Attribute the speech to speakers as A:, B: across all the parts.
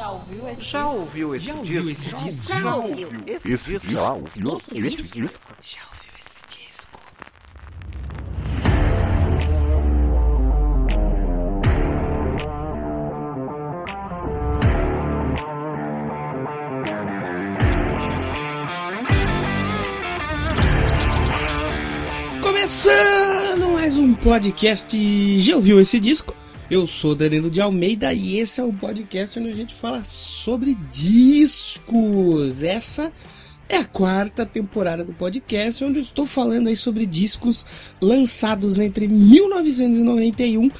A: Já ouviu esse
B: Já
A: disco?
B: ouviu esse
C: Já
B: disco?
C: ouviu esse disco?
B: Já ouviu esse
D: Esse
B: disco?
D: já ouviu
A: Esse
D: esse
A: disco?
D: disco?
C: Já ouviu esse disco? Começando mais um podcast. Já ouviu esse disco? Eu sou Danilo de Almeida e esse é o podcast onde a gente fala sobre discos. Essa é a quarta temporada do podcast onde eu estou falando aí sobre discos lançados entre 1991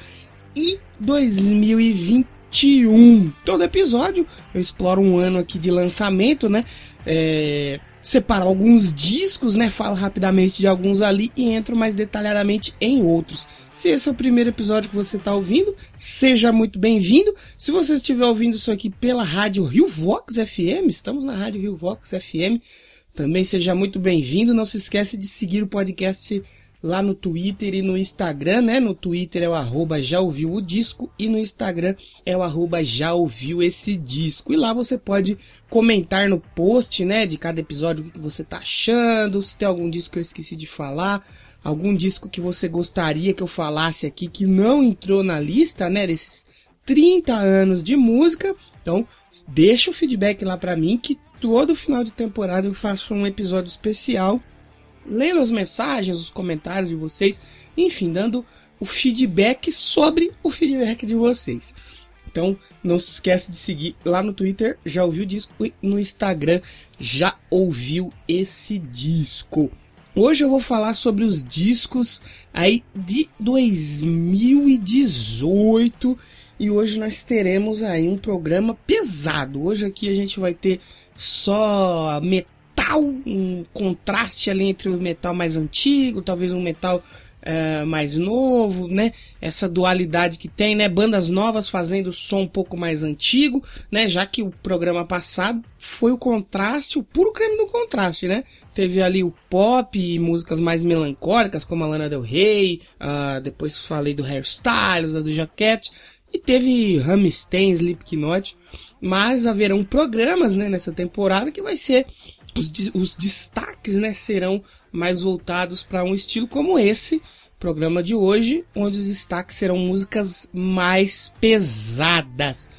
C: e 2021. Todo episódio eu exploro um ano aqui de lançamento, né? É, separo alguns discos, né? Falo rapidamente de alguns ali e entro mais detalhadamente em outros. Se esse é o primeiro episódio que você está ouvindo, seja muito bem-vindo. Se você estiver ouvindo isso aqui pela rádio Rio Vox FM, estamos na rádio Rio Vox FM, também seja muito bem-vindo. Não se esquece de seguir o podcast lá no Twitter e no Instagram, né? No Twitter é o arroba já ouviu o disco e no Instagram é o arroba já ouviu esse disco. E lá você pode comentar no post, né? De cada episódio o que você tá achando, se tem algum disco que eu esqueci de falar, algum disco que você gostaria que eu falasse aqui que não entrou na lista, né? Desses 30 anos de música. Então, deixa o feedback lá pra mim que todo final de temporada eu faço um episódio especial lendo as mensagens, os comentários de vocês, enfim, dando o feedback sobre o feedback de vocês. Então, não se esquece de seguir lá no Twitter, já ouviu o disco, e no Instagram, já ouviu esse disco. Hoje eu vou falar sobre os discos aí de 2018 e hoje nós teremos aí um programa pesado. Hoje aqui a gente vai ter só um contraste ali entre o metal mais antigo, talvez um metal é, mais novo, né? Essa dualidade que tem, né? Bandas novas fazendo som um pouco mais antigo, né? Já que o programa passado foi o contraste, o puro creme do contraste, né? Teve ali o pop e músicas mais melancólicas, como a Lana Del Rey, uh, depois falei do Hairstyles, da do Jaquette, e teve Rammstein, Slipknot, mas haverão programas, né, nessa temporada que vai ser os, os destaques, né, serão mais voltados para um estilo como esse programa de hoje, onde os destaques serão músicas mais pesadas.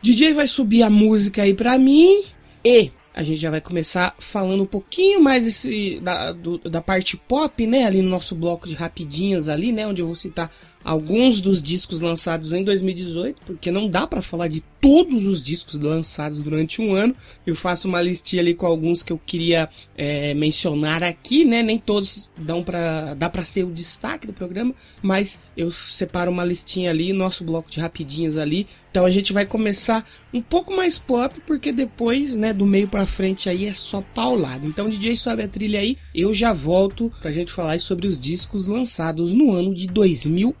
C: DJ vai subir a música aí para mim e a gente já vai começar falando um pouquinho mais desse, da, do, da parte pop, né? Ali no nosso bloco de rapidinhas ali, né? Onde eu vou citar alguns dos discos lançados em 2018, porque não dá para falar de todos os discos lançados durante um ano. Eu faço uma listinha ali com alguns que eu queria é, mencionar aqui, né? Nem todos dão para dá para ser o destaque do programa, mas eu separo uma listinha ali, nosso bloco de rapidinhas ali. Então a gente vai começar um pouco mais pop, porque depois, né, do meio para frente aí é só paulado. Então DJ sobe a trilha aí, eu já volto pra gente falar sobre os discos lançados no ano de 2018.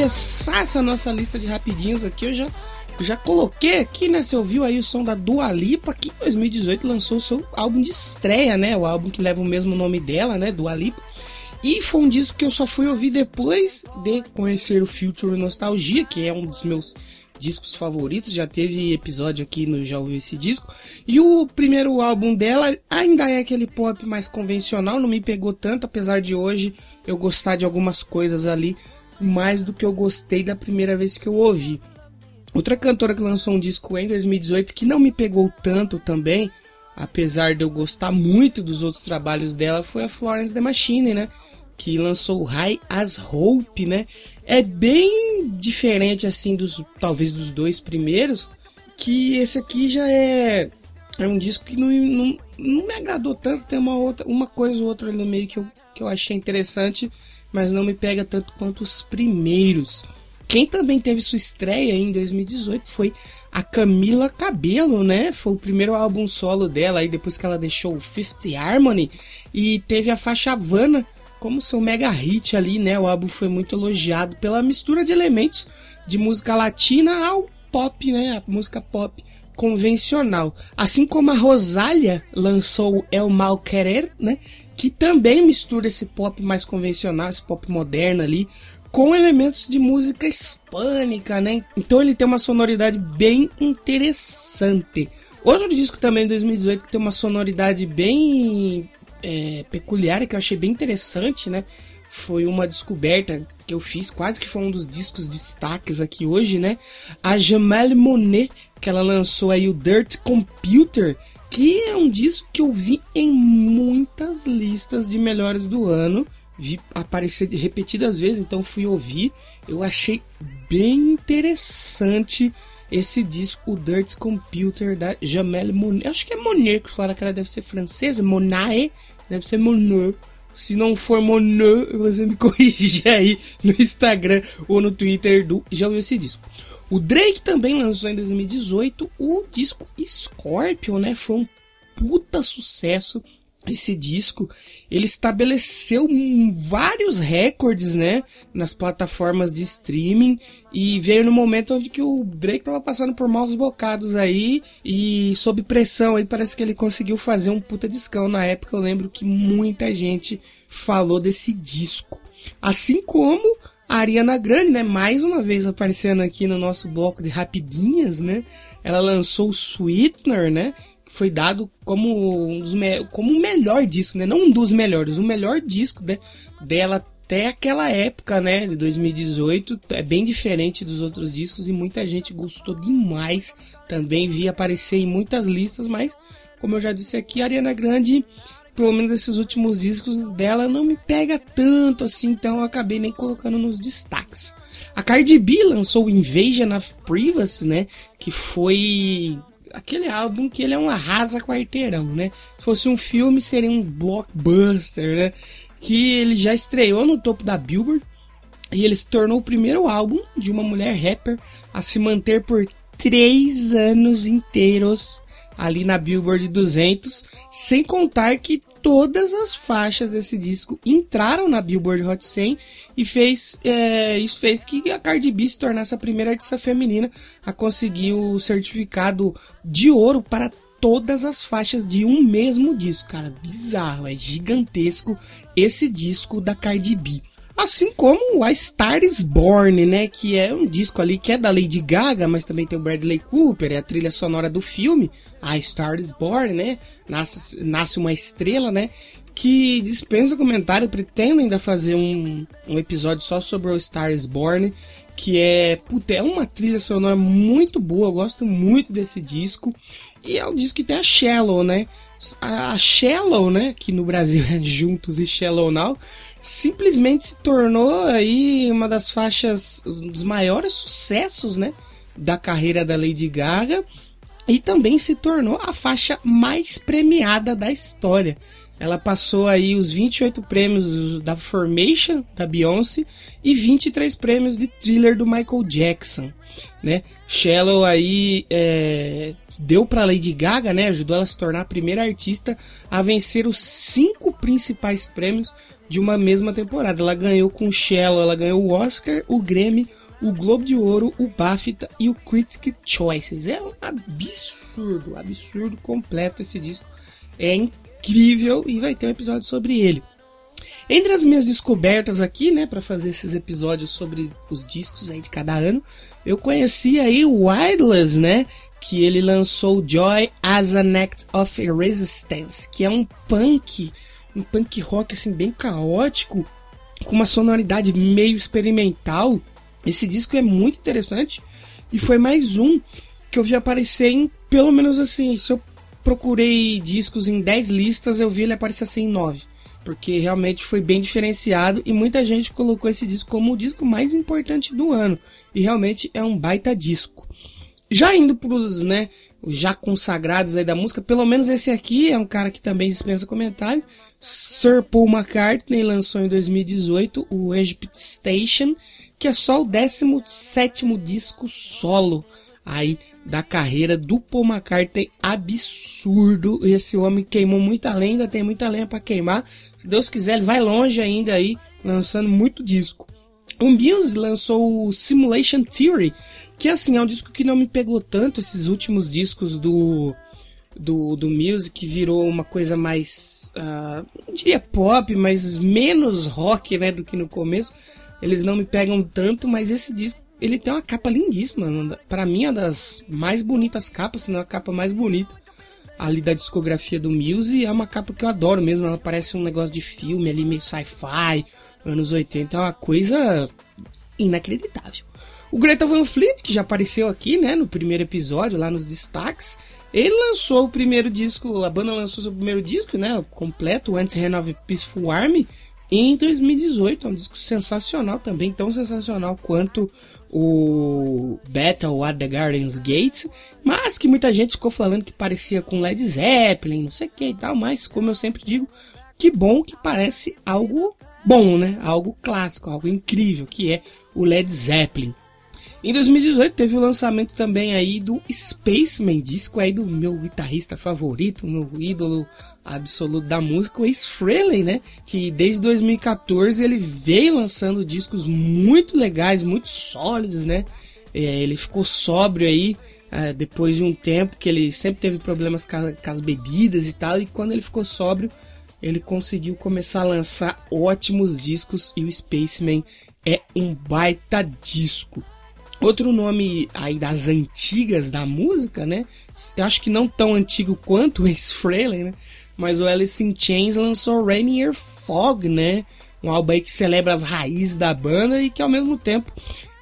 C: começar essa nossa lista de rapidinhos aqui, eu já, já coloquei aqui, né? Você ouviu aí o som da Dua Lipa, que em 2018 lançou o seu álbum de estreia, né? O álbum que leva o mesmo nome dela, né? Dua Lipa. E foi um disco que eu só fui ouvir depois de conhecer o Future Nostalgia, que é um dos meus discos favoritos. Já teve episódio aqui no Já Ouviu Esse Disco. E o primeiro álbum dela ainda é aquele pop mais convencional, não me pegou tanto, apesar de hoje eu gostar de algumas coisas ali mais do que eu gostei da primeira vez que eu ouvi. Outra cantora que lançou um disco em 2018 que não me pegou tanto também, apesar de eu gostar muito dos outros trabalhos dela, foi a Florence The Machine, né? Que lançou High as Hope, né? É bem diferente assim dos talvez dos dois primeiros, que esse aqui já é é um disco que não, não, não me agradou tanto, tem uma outra uma coisa ou outra no meio que eu, que eu achei interessante, mas não me pega tanto quanto os primeiros. Quem também teve sua estreia em 2018 foi a Camila Cabello, né? Foi o primeiro álbum solo dela aí depois que ela deixou o Fifth Harmony e teve a faixa Havana como seu mega hit ali, né? O álbum foi muito elogiado pela mistura de elementos de música latina ao pop, né? A música pop convencional. Assim como a Rosália lançou El Mal Querer, né? Que também mistura esse pop mais convencional, esse pop moderno ali, com elementos de música hispânica, né? Então ele tem uma sonoridade bem interessante. Outro disco também de 2018 que tem uma sonoridade bem é, peculiar que eu achei bem interessante, né? Foi uma descoberta que eu fiz, quase que foi um dos discos destaques aqui hoje, né? A Jamel Monet, que ela lançou aí o Dirt Computer, que é um disco que eu vi em muitas listas de melhores do ano vi aparecer repetidas vezes, então fui ouvir. Eu achei bem interessante esse disco, o Dirt Computer da Jamel Monet. Acho que é Monet, que falaram que ela deve ser francesa. Monae, deve ser Monet. Se não for Monet, você me corrige aí no Instagram ou no Twitter do Já ouviu esse disco. O Drake também lançou em 2018 o disco Scorpion, né? Foi um puta sucesso esse disco. Ele estabeleceu vários recordes, né, nas plataformas de streaming. E veio no momento onde que o Drake tava passando por maus bocados aí. E sob pressão aí parece que ele conseguiu fazer um puta discão. Na época. Eu lembro que muita gente falou desse disco, assim como a Ariana Grande, né, mais uma vez aparecendo aqui no nosso bloco de rapidinhas, né? Ela lançou o Sweetener, né? foi dado como um dos como o melhor disco, né? Não um dos melhores, o melhor disco né? dela até aquela época, né? De 2018. É bem diferente dos outros discos e muita gente gostou demais. Também vi aparecer em muitas listas, mas como eu já disse aqui, a Ariana Grande, pelo menos esses últimos discos dela não me pega tanto assim, então eu acabei nem colocando nos destaques. A Cardi B lançou Invasion of Privacy, né? Que foi aquele álbum que ele é um arrasa quarteirão, né? Se fosse um filme, seria um blockbuster, né? Que ele já estreou no topo da Billboard e ele se tornou o primeiro álbum de uma mulher rapper a se manter por três anos inteiros ali na Billboard 200, sem contar que todas as faixas desse disco entraram na Billboard Hot 100 e fez é, isso fez que a Cardi B se tornasse a primeira artista feminina a conseguir o certificado de ouro para todas as faixas de um mesmo disco. Cara, bizarro, é gigantesco esse disco da Cardi B. Assim como A Star is Born, né? Que é um disco ali que é da Lady Gaga, mas também tem o Bradley Cooper, é a trilha sonora do filme. A Star is Born, né? Nasce, nasce uma estrela, né? Que dispensa comentário, pretendo ainda fazer um, um episódio só sobre o Star is Born. Que é, puta, é uma trilha sonora muito boa, eu gosto muito desse disco. E é um disco que tem a Shallow, né? A Shallow, né? Que no Brasil é Juntos e Shallow Now simplesmente se tornou aí uma das faixas, um dos maiores sucessos, né, da carreira da Lady Gaga e também se tornou a faixa mais premiada da história. Ela passou aí os 28 prêmios da Formation da Beyoncé e 23 prêmios de thriller do Michael Jackson, né? Shallow aí é, deu para Lady Gaga, né? Ajudou ela a se tornar a primeira artista a vencer os cinco principais prêmios de uma mesma temporada. Ela ganhou com Shallow, ela ganhou o Oscar, o Grammy, o Globo de Ouro, o BAFTA e o Critic Choices. É um absurdo, absurdo completo esse disco. É incrível e vai ter um episódio sobre ele. Entre as minhas descobertas aqui, né, para fazer esses episódios sobre os discos aí de cada ano, eu conheci aí o Wireless, né, que ele lançou Joy as an Act of Resistance, que é um punk um punk rock assim bem caótico com uma sonoridade meio experimental. Esse disco é muito interessante e foi mais um que eu vi aparecer em, pelo menos assim, se eu procurei discos em 10 listas, eu vi ele aparecer assim em 9. Porque realmente foi bem diferenciado e muita gente colocou esse disco como o disco mais importante do ano. E realmente é um baita disco. Já indo pros, né, os já consagrados aí da música, pelo menos esse aqui é um cara que também dispensa comentário. Sir Paul McCartney lançou em 2018 o Egypt Station, que é só o 17 disco solo aí da carreira do Paul McCartney. Absurdo. Esse homem queimou muita lenda, tem muita lenha para queimar. Se Deus quiser, ele vai longe ainda aí, lançando muito disco. O Muse lançou o Simulation Theory, que assim, é um disco que não me pegou tanto, esses últimos discos do do, do Music virou uma coisa mais, uh, não diria pop, mas menos rock, né, do que no começo. Eles não me pegam tanto, mas esse disco, ele tem uma capa lindíssima. Para mim, é uma das mais bonitas capas, se não a capa mais bonita ali da discografia do Muse. É uma capa que eu adoro mesmo, ela parece um negócio de filme ali, meio sci-fi, anos 80. É uma coisa inacreditável. O Greta Van Fleet, que já apareceu aqui, né, no primeiro episódio, lá nos destaques, ele lançou o primeiro disco, a banda lançou seu primeiro disco, né, completo, Antes Renove Peaceful Army, em 2018. É um disco sensacional também, tão sensacional quanto o Battle at the Garden's Gate, mas que muita gente ficou falando que parecia com Led Zeppelin, não sei o que e tal, mas como eu sempre digo, que bom que parece algo bom, né? Algo clássico, algo incrível, que é o Led Zeppelin. Em 2018 teve o lançamento também aí do Spaceman, disco aí do meu guitarrista favorito, meu ídolo absoluto da música, o Ace Frehley, né? Que desde 2014 ele veio lançando discos muito legais, muito sólidos, né? É, ele ficou sóbrio aí é, depois de um tempo que ele sempre teve problemas com, as bebidas e tal, e quando ele ficou sóbrio, ele conseguiu começar a lançar ótimos discos e o Spaceman é um baita disco. Outro nome aí das antigas da música, né? Eu acho que não tão antigo quanto o Ace Frehley, né? Mas o Alice in Chains lançou Rainier Fog, né? Um álbum aí que celebra as raízes da banda e que ao mesmo tempo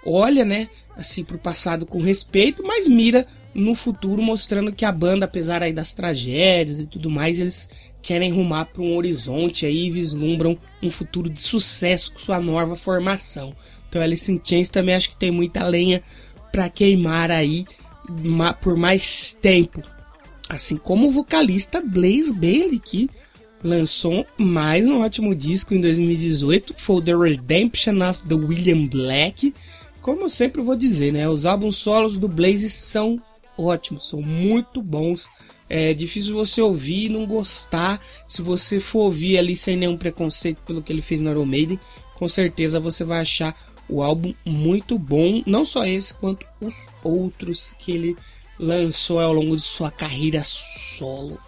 C: olha, né? Assim, pro passado com respeito, mas mira no futuro mostrando que a banda, apesar aí das tragédias e tudo mais, eles querem rumar para um horizonte aí e vislumbram um futuro de sucesso com sua nova formação. Então Alice in Chains também acho que tem muita lenha para queimar aí por mais tempo. Assim como o vocalista Blaze Bailey, que lançou mais um ótimo disco em 2018, foi The Redemption of the William Black. Como eu sempre vou dizer, né? Os álbuns solos do Blaze são ótimos, são muito bons. É difícil você ouvir e não gostar. Se você for ouvir ali sem nenhum preconceito pelo que ele fez no Iron Maiden, com certeza você vai achar o álbum muito bom, não só esse, quanto os outros que ele lançou ao longo de sua carreira solo.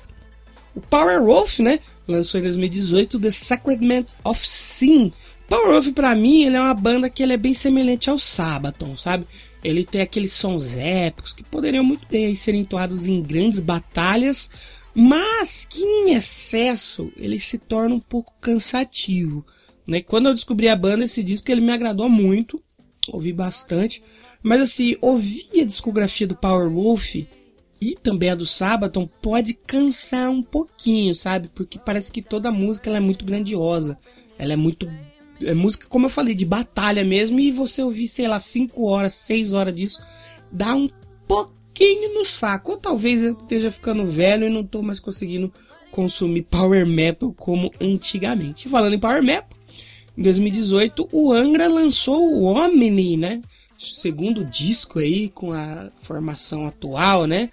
C: O Power Wolf, né, lançou em 2018 The Sacrament of Sin. Power Wolf para mim, ele é uma banda que ele é bem semelhante ao Sabaton, sabe? Ele tem aqueles sons épicos que poderiam muito bem ser entoados em grandes batalhas, mas que em excesso ele se torna um pouco cansativo. Né? Quando eu descobri a banda, esse disco ele me agradou muito, ouvi bastante. Mas assim, ouvir a discografia do Power Wolf e também a do Sabaton pode cansar um pouquinho, sabe? Porque parece que toda música é muito grandiosa. Ela é muito. É música, como eu falei, de batalha mesmo. E você ouvir, sei lá, 5 horas, 6 horas disso, dá um pouquinho no saco. Ou talvez eu esteja ficando velho e não estou mais conseguindo consumir Power Metal como antigamente. Falando em Power Metal, em 2018, o Angra lançou o Omni, né? Segundo disco aí, com a formação atual, né?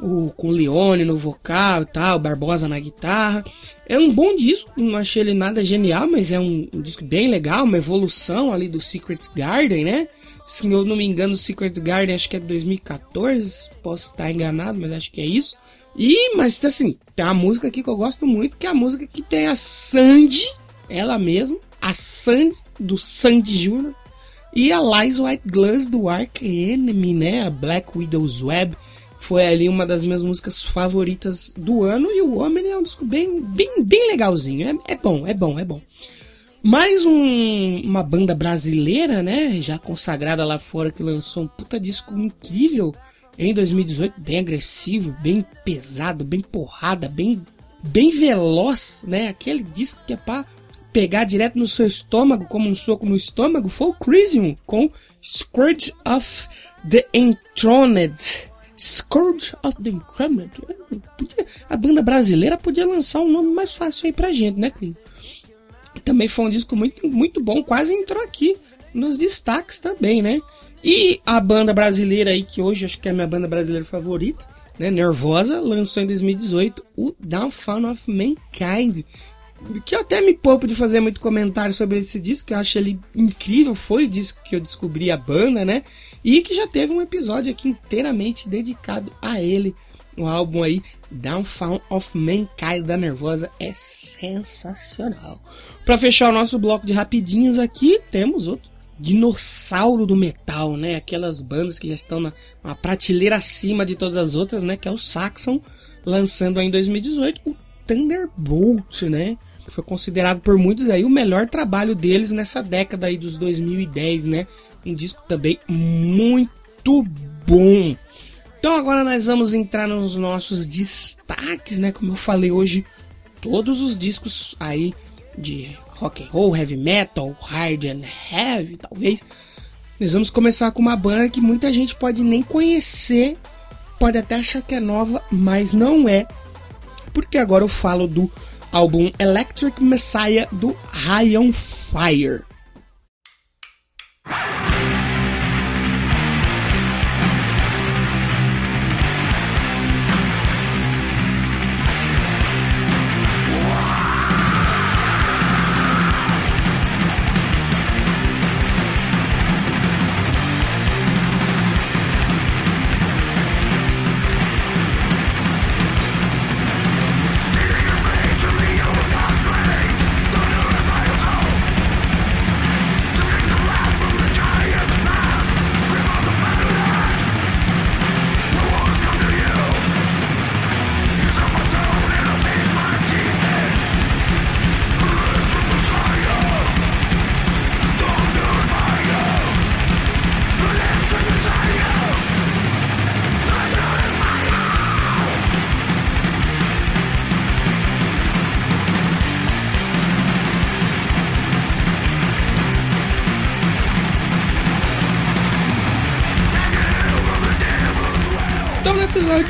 C: O, com o Leone no vocal e tal, Barbosa na guitarra. É um bom disco, não achei ele nada genial, mas é um, um disco bem legal, uma evolução ali do Secret Garden, né? Se eu não me engano, o Secret Garden acho que é de 2014, posso estar enganado, mas acho que é isso. E, mas assim, tem uma música aqui que eu gosto muito, que é a música que tem a Sandy, ela mesma, a Sandy, do Sandy Jr., e a Lies White Glass do Ark Enemy, né? A Black Widow's Web. Foi ali uma das minhas músicas favoritas do ano. E o Homem é um disco bem, bem, bem legalzinho. É, é bom, é bom, é bom. Mais um, uma banda brasileira, né? Já consagrada lá fora, que lançou um puta disco incrível em 2018, bem agressivo, bem pesado, bem porrada, bem, bem veloz, né? Aquele disco que é pra pegar direto no seu estômago, como um soco no estômago, foi o Crisium, com Scourge of the Enthroned. Scourge of the Enthroned. A banda brasileira podia lançar um nome mais fácil aí pra gente, né, Cris? Também foi um disco muito, muito bom, quase entrou aqui nos destaques também, né? E a banda brasileira aí, que hoje acho que é a minha banda brasileira favorita, né? Nervosa, lançou em 2018 o Downfall of Mankind, que eu até me poupo de fazer muito comentário sobre esse disco, que eu acho ele incrível, foi o disco que eu descobri a banda, né? E que já teve um episódio aqui inteiramente dedicado a ele. O álbum aí, Downfall of Mankind da Nervosa, é sensacional. Para fechar o nosso bloco de rapidinhas aqui, temos outro dinossauro do metal, né? Aquelas bandas que já estão na, prateleira acima de todas as outras, né? Que é o Saxon, lançando aí em 2018 o Thunderbolt, né? Foi considerado por muitos aí o melhor trabalho deles nessa década aí dos 2010, né? Um disco também muito bom. Então agora nós vamos entrar nos nossos destaques, né? Como eu falei hoje, todos os discos aí de rock and roll, heavy metal, hard and heavy, talvez. Nós vamos começar com uma banda que muita gente pode nem conhecer, pode até achar que é nova, mas não é. Porque agora eu falo do álbum Electric Messiah do on Fire.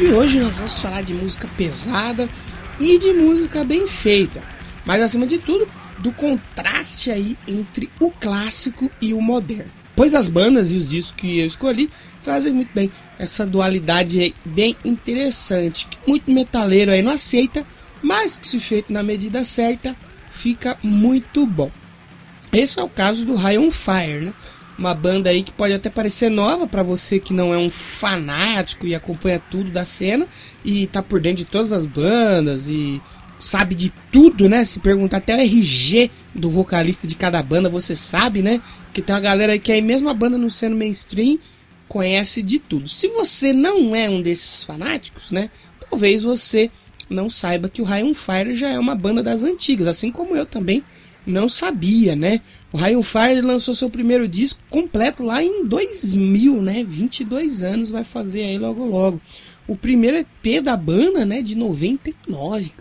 C: De hoje nós vamos falar de música pesada e de música bem feita. Mas acima de tudo, do contraste aí entre o clássico e o moderno. Pois as bandas e os discos que eu escolhi trazem muito bem essa dualidade bem interessante, que muito metaleiro aí não aceita, mas que se feito na medida certa, fica muito bom. Esse é o caso do High on Fire, né? Uma banda aí que pode até parecer nova para você que não é um fanático e acompanha tudo da cena e tá por dentro de todas as bandas e sabe de tudo, né? Se perguntar até o RG do vocalista de cada banda, você sabe, né? Que tem uma galera aí que aí mesmo a banda não sendo mainstream conhece de tudo. Se você não é um desses fanáticos, né? Talvez você não saiba que o High on Fire já é uma banda das antigas, assim como eu também não sabia, né? O Ryan Fire lançou seu primeiro disco completo lá em 2000, né? 22 anos vai fazer aí logo logo. O primeiro EP da banda, né, de 99.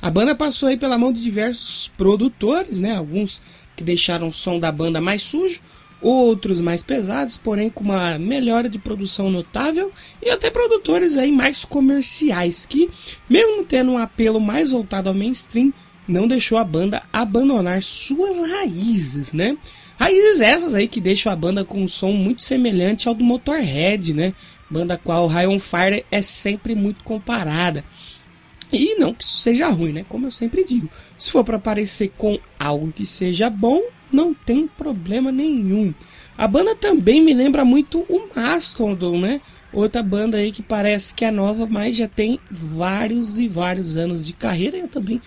C: A banda passou aí pela mão de diversos produtores, né? Alguns que deixaram o som da banda mais sujo, outros mais pesados, porém com uma melhora de produção notável, e até produtores aí mais comerciais que, mesmo tendo um apelo mais voltado ao mainstream, não deixou a banda abandonar suas raízes, né? Raízes essas aí que deixam a banda com um som muito semelhante ao do Motorhead, né? Banda a qual High on Fire é sempre muito comparada. E não que isso seja ruim, né? Como eu sempre digo, se for para parecer com algo que seja bom, não tem problema nenhum. A banda também me lembra muito o Mastodon, né? Outra banda aí que parece que é nova, mas já tem vários e vários anos de carreira. Eu também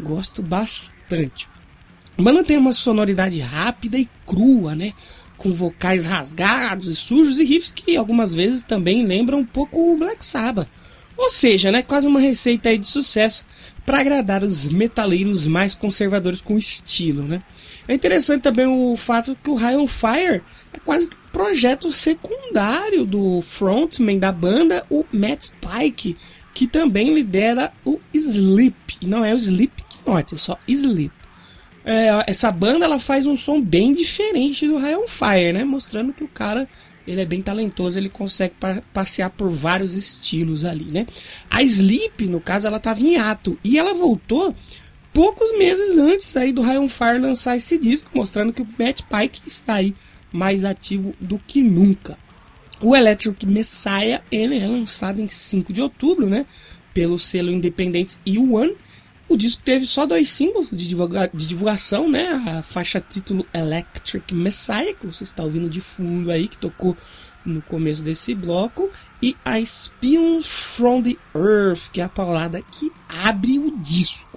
C: Gosto bastante. A banda tem uma sonoridade rápida e crua, né? Com vocais rasgados e sujos e riffs que algumas vezes também lembram um pouco o Black Sabbath. Ou seja, né, quase uma receita aí de sucesso para agradar os metaleiros mais conservadores com estilo, né? É interessante também o fato que o High on Fire é quase que um projeto secundário do frontman da banda, o Matt Pike, que também lidera o Sleep. Não é o Sleep Knot, é só Sleep. É, essa banda ela faz um som bem diferente do High on Fire, né? Mostrando que o cara ele é bem talentoso, ele consegue pa passear por vários estilos ali, né? A Sleep, no caso, ela estava em ato e ela voltou poucos meses antes aí do High on Fire lançar esse disco, mostrando que o Matt Pike está aí mais ativo do que nunca. O Electric Messiah ele é lançado em 5 de outubro, né? Pelo selo independente E1 o disco teve só dois símbolos de, divulga de divulgação, né? A faixa título Electric Messiah, que você está ouvindo de fundo aí, que tocou no começo desse bloco, e a Spion from the Earth, que é a palavra que abre o disco.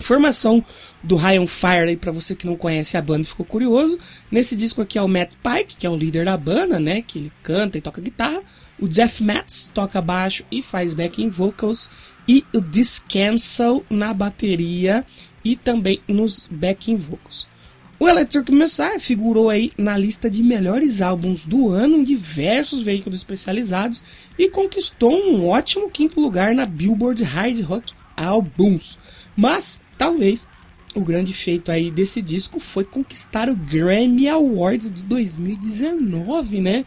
C: Formação do on Fire para você que não conhece a banda ficou curioso. Nesse disco aqui é o Matt Pike, que é o líder da banda, né, que ele canta e toca guitarra. O Jeff Matz toca baixo e faz backing vocals e o Discancel na bateria e também nos backing vocals. O Electric Messiah figurou aí na lista de melhores álbuns do ano em diversos veículos especializados e conquistou um ótimo quinto lugar na Billboard Hard Rock Albums. Mas talvez o grande feito aí desse disco foi conquistar o Grammy Awards de 2019, né?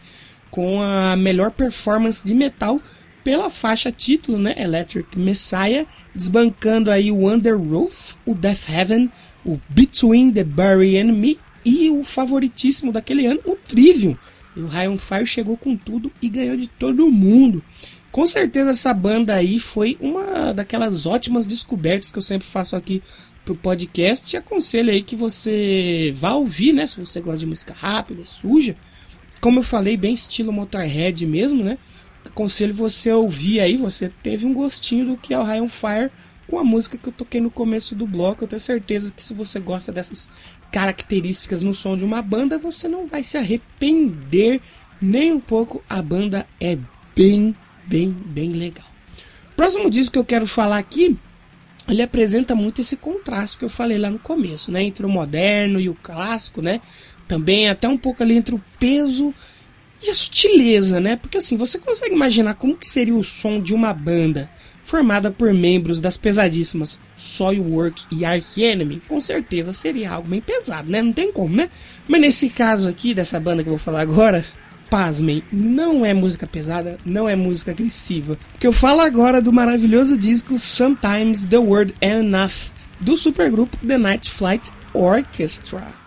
C: Com a melhor performance de metal pela faixa título, né, Electric Messiah, desbancando aí o Under Roof, o Death Heaven, o Between the Bury and Me e o favoritíssimo daquele ano, o Trivium. E o on Fire chegou com tudo e ganhou de todo mundo. Com certeza essa banda aí foi uma daquelas ótimas descobertas que eu sempre faço aqui pro podcast. Te aconselho aí que você vá ouvir, né, se você gosta de música rápida, suja. Como eu falei, bem estilo Motorhead mesmo, né? aconselho você a ouvir aí, você teve um gostinho do que é o High on Fire com a música que eu toquei no começo do bloco. Eu tenho certeza que se você gosta dessas características no som de uma banda, você não vai se arrepender nem um pouco. A banda é bem, bem, bem legal. Próximo disco que eu quero falar aqui, ele apresenta muito esse contraste que eu falei lá no começo, né, entre o moderno e o clássico, né? Também até um pouco ali entre o peso e a sutileza, né? Porque assim, você consegue imaginar como que seria o som de uma banda formada por membros das pesadíssimas Soilwork e Arch Enemy? Com certeza seria algo bem pesado, né? Não tem como, né? Mas nesse caso aqui, dessa banda que eu vou falar agora, pasmem, não é música pesada, não é música agressiva. Porque eu falo agora do maravilhoso disco Sometimes the Word Enough, do supergrupo The Night Flight Orchestra.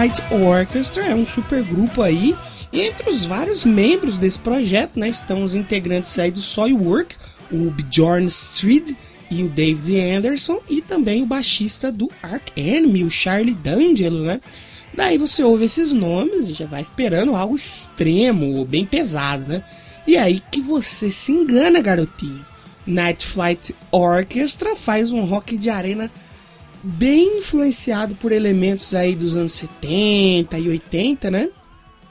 C: Flight Orchestra é um supergrupo aí. E entre os vários membros desse projeto, né, estão os integrantes aí do Soilwork, o Bjorn Street e o David Anderson, e também o baixista do Ark Enemy, o Charlie D'Angelo, né? Daí você ouve esses nomes e já vai esperando algo extremo, bem pesado, né? E aí que você se engana, garotinho. Night Flight Orchestra faz um rock de arena bem influenciado por elementos aí dos anos 70 e 80, né?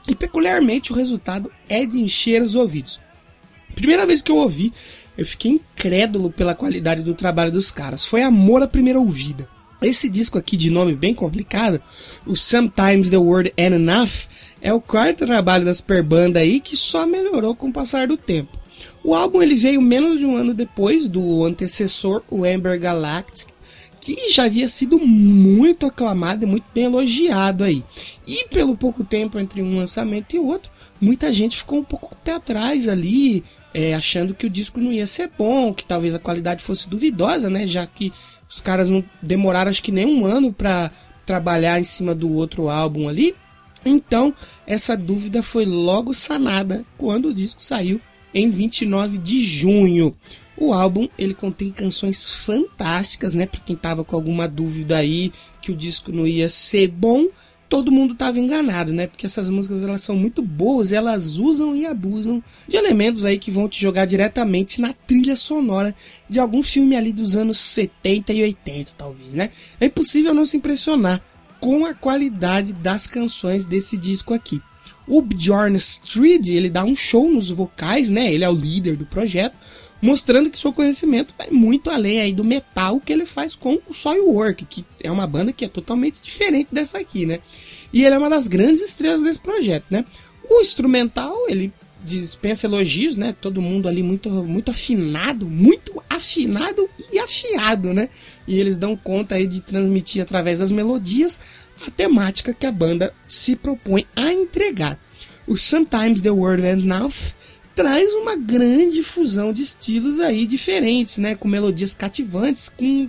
C: E peculiarmente o resultado é de encher os ouvidos. Primeira vez que eu ouvi, eu fiquei incrédulo pela qualidade do trabalho dos caras. Foi amor à primeira ouvida. Esse disco aqui de nome bem complicado, o Sometimes the Word Enough, é o quarto trabalho da super banda aí que só melhorou com o passar do tempo. O álbum ele veio menos de um ano depois do antecessor, o Amber Galactic, que já havia sido muito aclamado e muito bem elogiado aí. E pelo pouco tempo entre um lançamento e outro, muita gente ficou um pouco pé atrás ali, é, achando que o disco não ia ser bom, que talvez a qualidade fosse duvidosa, né? Já que os caras não demoraram acho que nem um ano para trabalhar em cima do outro álbum ali. Então, essa dúvida foi logo sanada quando o disco saiu em 29 de junho. O álbum ele contém canções fantásticas, né? Para quem tava com alguma dúvida aí que o disco não ia ser bom, todo mundo estava enganado, né? Porque essas músicas elas são muito boas, elas usam e abusam de elementos aí que vão te jogar diretamente na trilha sonora de algum filme ali dos anos 70 e 80, talvez, né? É impossível não se impressionar com a qualidade das canções desse disco aqui. O Bjorn Street, ele dá um show nos vocais, né? Ele é o líder do projeto, mostrando que seu conhecimento vai muito além aí do metal que ele faz com o Soilwork, que é uma banda que é totalmente diferente dessa aqui, né? E ele é uma das grandes estrelas desse projeto, né? O instrumental, ele dispensa elogios, né? Todo mundo ali muito, muito afinado, muito afinado e afiado, né? E eles dão conta aí de transmitir através das melodias a temática que a banda se propõe a entregar. O Sometimes the World and Now traz uma grande fusão de estilos aí diferentes, né? Com melodias cativantes, com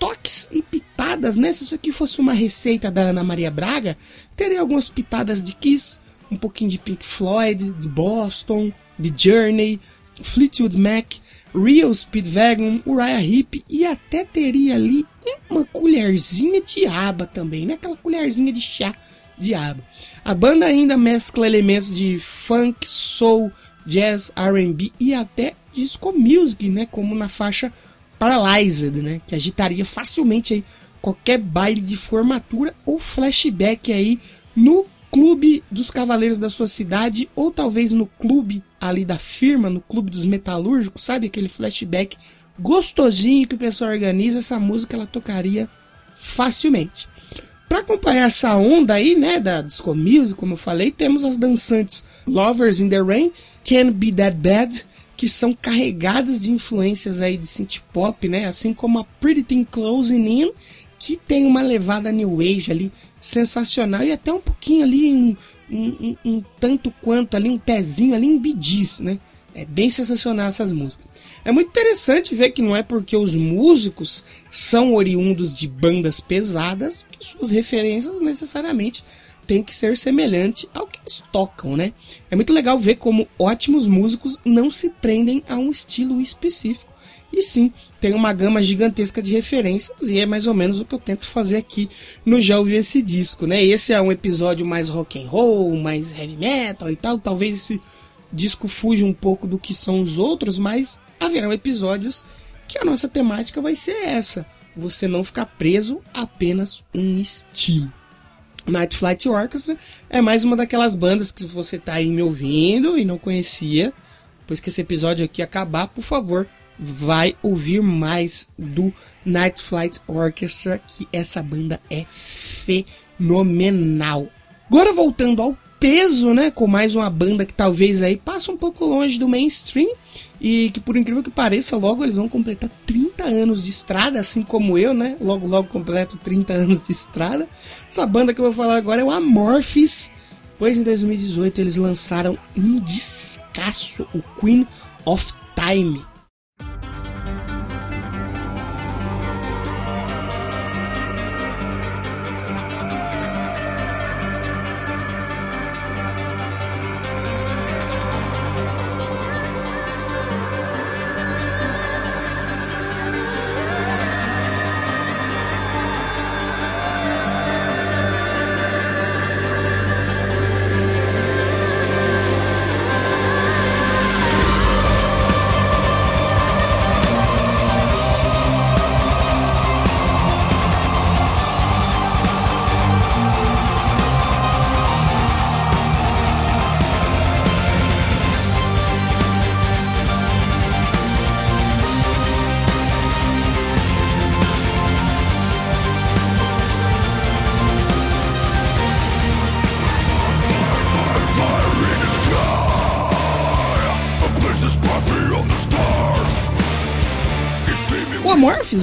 C: toques e pitadas, né? Se isso aqui fosse uma receita da Ana Maria Braga, teria algumas pitadas de Kiss, um pouquinho de Pink Floyd, de Boston, de Journey, Fleetwood Mac, Real Speedwagon, Uriah Heep e até teria ali uma colherzinha de aba também, né? Aquela colherzinha de chá de aba. A banda ainda mescla elementos de funk, soul, jazz, R&B e até disco music, né? Como na faixa Paralyzed, né? Que agitaria facilmente aí qualquer baile de formatura ou flashback aí no clube dos cavaleiros da sua cidade ou talvez no clube ali da firma, no clube dos metalúrgicos, sabe aquele flashback gostosinho que o pessoal organiza, essa música ela tocaria facilmente. Para acompanhar essa onda aí, né, da disco music, como eu falei, temos as dançantes Lovers in the Rain, Can't Be That Bad, que são carregadas de influências aí de synth pop, né, assim como a Pretty Thing Closing In, que tem uma levada new age ali sensacional e até um pouquinho ali um, um, um, um tanto quanto ali um pezinho ali em bidis, né? É bem sensacional essas músicas. É muito interessante ver que não é porque os músicos são oriundos de bandas pesadas que suas referências necessariamente têm que ser semelhante ao que eles tocam, né? É muito legal ver como ótimos músicos não se prendem a um estilo específico e sim tem uma gama gigantesca de referências e é mais ou menos o que eu tento fazer aqui no Já Ouvi Esse Disco, né? Esse é um episódio mais rock and roll, mais heavy metal e tal, talvez esse disco fuja um pouco do que são os outros, mas haverão episódios que a nossa temática vai ser essa: você não ficar preso a apenas um estilo. Night Flight Orchestra é mais uma daquelas bandas que se você está aí me ouvindo e não conhecia, depois que esse episódio aqui acabar, por favor, vai ouvir mais do Night Flight Orchestra, que essa banda é fenomenal. Agora voltando ao peso, né, com mais uma banda que talvez aí passa um pouco longe do mainstream e que por incrível que pareça, logo eles vão completar 30 anos de estrada, assim como eu, né? Logo logo completo 30 anos de estrada. Essa banda que eu vou falar agora é o Amorphis, pois em 2018 eles lançaram um descasso, o Queen of Time.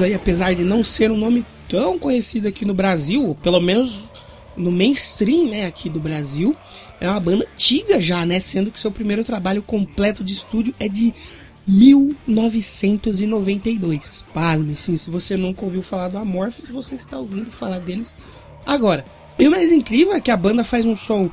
C: Aí, apesar de não ser um nome tão conhecido aqui no Brasil, pelo menos no mainstream, né, aqui do Brasil, é uma banda antiga já, né, sendo que seu primeiro trabalho completo de estúdio é de 1992. Pasme, sim, se você nunca ouviu falar do Amorphis, você está ouvindo falar deles agora. E o mais incrível é que a banda faz um som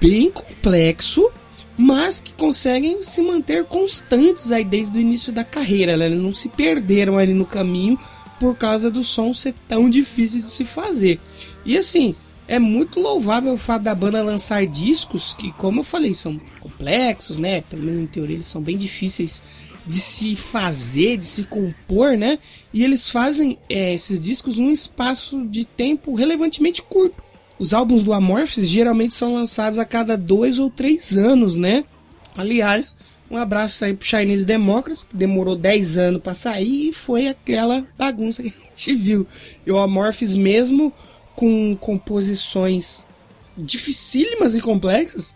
C: bem complexo, mas que conseguem se manter constantes aí desde o início da carreira. Né? Não se perderam ali no caminho por causa do som ser tão difícil de se fazer. E assim, é muito louvável o fato da banda lançar discos que, como eu falei, são complexos, né? Pelo menos em teoria, eles são bem difíceis de se fazer, de se compor, né? E eles fazem é, esses discos num espaço de tempo relevantemente curto. Os álbuns do Amorphis geralmente são lançados a cada dois ou três anos, né? Aliás, um abraço aí pro Chinese Democrats, que demorou 10 anos para sair e foi aquela bagunça que a gente viu. E o Amorphis, mesmo com composições dificílimas e complexas,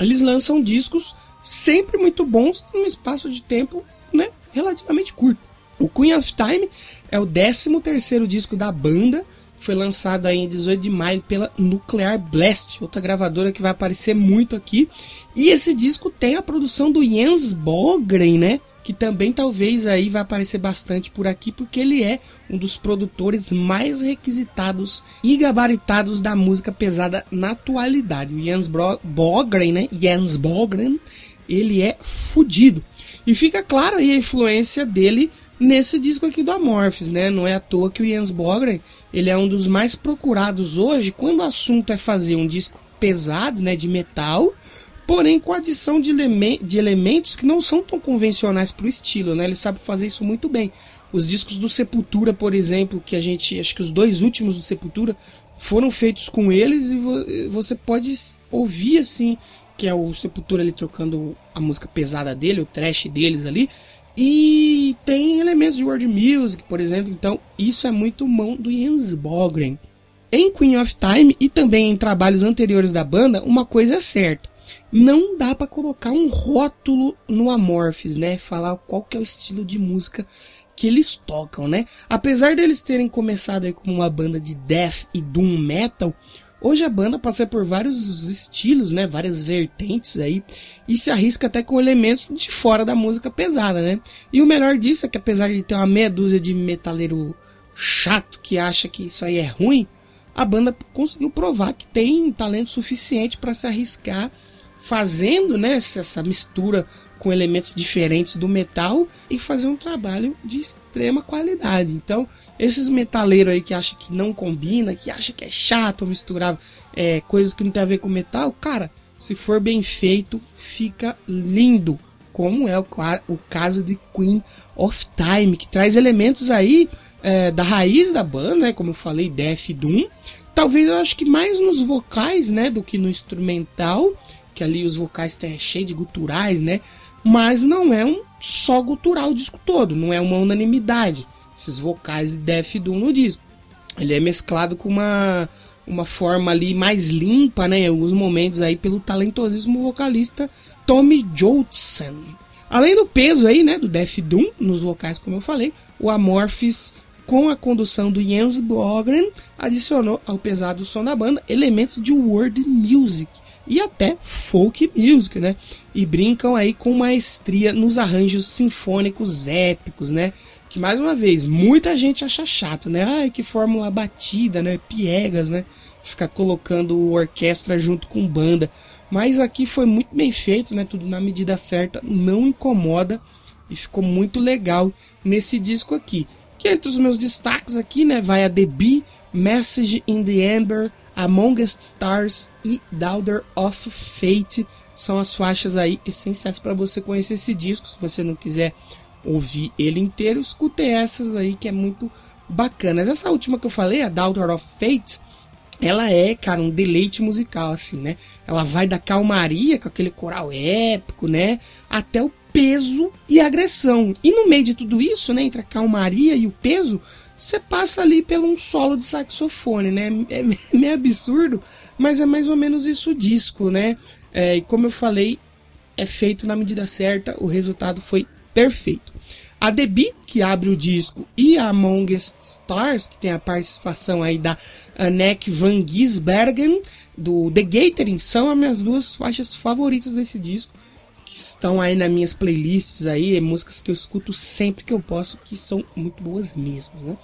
C: eles lançam discos sempre muito bons num espaço de tempo né, relativamente curto. O Queen of Time é o 13 terceiro disco da banda, foi lançado aí em 18 de maio pela Nuclear Blast, outra gravadora que vai aparecer muito aqui. E esse disco tem a produção do Jens Bogren, né? Que também talvez aí vai aparecer bastante por aqui, porque ele é um dos produtores mais requisitados e gabaritados da música pesada na atualidade. O Jens Bogren, né? Jens Bogren, ele é fudido. E fica claro aí a influência dele nesse disco aqui do Amorphis, né? Não é à toa que o Jens Bogren ele é um dos mais procurados hoje quando o assunto é fazer um disco pesado, né, de metal, porém com adição de, eleme de elementos que não são tão convencionais para o estilo, né? Ele sabe fazer isso muito bem. Os discos do Sepultura, por exemplo, que a gente, acho que os dois últimos do Sepultura foram feitos com eles e vo você pode ouvir assim que é o Sepultura ali trocando a música pesada dele, o trash deles ali, e tem elementos de world music, por exemplo. Então, isso é muito mão do Jens Bogren. Em Queen of Time e também em trabalhos anteriores da banda, uma coisa é certa. Não dá para colocar um rótulo no Amorphis, né? Falar qual que é o estilo de música que eles tocam, né? Apesar deles terem começado aí como uma banda de death e doom metal, Hoje a banda passa por vários estilos, né, várias vertentes aí, e se arrisca até com elementos de fora da música pesada, né? E o melhor disso é que apesar de ter uma meia dúzia de metaleiro chato que acha que isso aí é ruim, a banda conseguiu provar que tem talento suficiente para se arriscar fazendo, né, essa mistura com elementos diferentes do metal e fazer um trabalho de extrema qualidade. Então, esses metaleiros aí que acham que não combina, que acham que é chato misturar é, coisas que não tem a ver com metal, cara, se for bem feito, fica lindo. Como é o, o caso de Queen of Time, que traz elementos aí é, da raiz da banda, né, como eu falei, Death Doom. Talvez eu acho que mais nos vocais, né, do que no instrumental, que ali os vocais estão cheios de guturais, né? mas não é um só gutural o disco todo, não é uma unanimidade. Esses vocais de Def Doom no disco. Ele é mesclado com uma, uma forma ali mais limpa, né, em alguns momentos aí pelo talentosíssimo vocalista Tommy Jolson. Além do peso aí, né, do Def Doom nos vocais, como eu falei, o Amorphis com a condução do Jens Blogren adicionou ao pesado som da banda elementos de world music e até folk music, né? E brincam aí com maestria nos arranjos sinfônicos épicos, né? Que mais uma vez, muita gente acha chato, né? Ai, que fórmula batida, né? Piegas, né? Ficar colocando orquestra junto com banda. Mas aqui foi muito bem feito, né? Tudo na medida certa, não incomoda e ficou muito legal nesse disco aqui. Que entre os meus destaques aqui, né, vai a The Bee, Message in the Amber, Amongst Stars e Daughter of Fate são as faixas aí essenciais para você conhecer esse disco. Se você não quiser ouvir ele inteiro, escute essas aí que é muito bacanas. Essa última que eu falei, a Daughter of Fate, ela é, cara, um deleite musical, assim, né? Ela vai da calmaria, com aquele coral épico, né? Até o peso e agressão. E no meio de tudo isso, né? Entre a calmaria e o peso, você passa ali pelo um solo de saxofone, né? É, é meio absurdo, mas é mais ou menos isso o disco, né? É, e como eu falei, é feito na medida certa, o resultado foi perfeito. A The que abre o disco, e a Amongst Stars, que tem a participação aí da Anneke van Gisbergen, do The Gathering, são as minhas duas faixas favoritas desse disco, que estão aí nas minhas playlists aí, músicas que eu escuto sempre que eu posso, que são muito boas mesmo, né?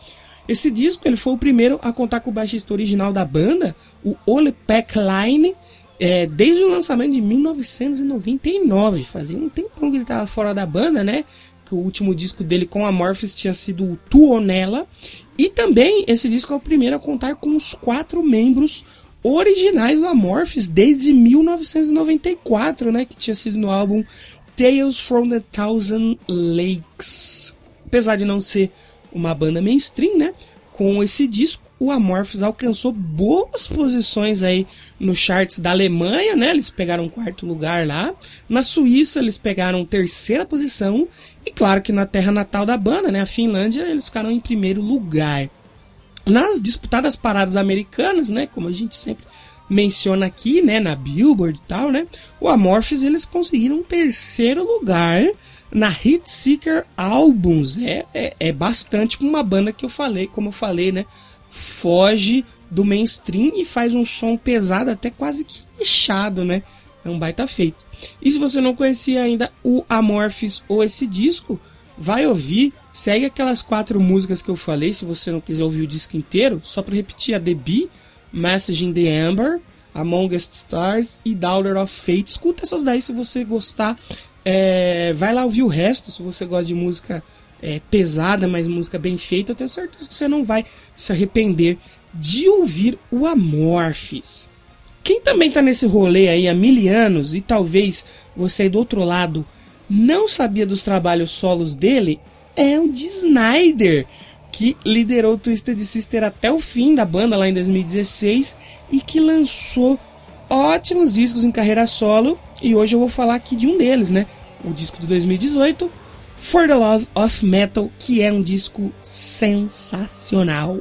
C: Esse disco ele foi o primeiro a contar com o baixista original da banda, o Ole Peck Line, é, desde o lançamento de 1999. Fazia um tempão que ele estava fora da banda, né? Que o último disco dele com a Morphis tinha sido o Tuonela. E também esse disco é o primeiro a contar com os quatro membros originais do Amorphis desde 1994, né? Que tinha sido no álbum Tales from the Thousand Lakes. Apesar de não ser uma banda mainstream, né? Com esse disco, o Amorphis alcançou boas posições aí no charts da Alemanha, né? Eles pegaram quarto lugar lá. Na Suíça eles pegaram terceira posição e claro que na terra natal da banda, né, a Finlândia, eles ficaram em primeiro lugar. Nas disputadas paradas americanas, né, como a gente sempre menciona aqui, né, na Billboard e tal, né, o Amorphis eles conseguiram um terceiro lugar na Hit Seeker Albums. É, é, é bastante uma banda que eu falei, como eu falei, né, foge do mainstream e faz um som pesado, até quase que fechado, né? É um baita feito. E se você não conhecia ainda o Amorphis ou esse disco, vai ouvir. Segue aquelas quatro músicas que eu falei, se você não quiser ouvir o disco inteiro, só para repetir a The Bee, Message in the Amber, Amongst Stars e Daughter of Fate. Escuta essas daí se você gostar. É, vai lá ouvir o resto, se você gosta de música é, pesada, mas música bem feita, eu tenho certeza que você não vai se arrepender de ouvir o Amorphis. Quem também está nesse rolê aí há mil anos e talvez você aí do outro lado não sabia dos trabalhos solos dele é o de Snyder, que liderou o Twisted Sister até o fim da banda lá em 2016 e que lançou ótimos discos em carreira solo. E hoje eu vou falar aqui de um deles, né? O disco de 2018, For the Love of Metal, que é um disco sensacional.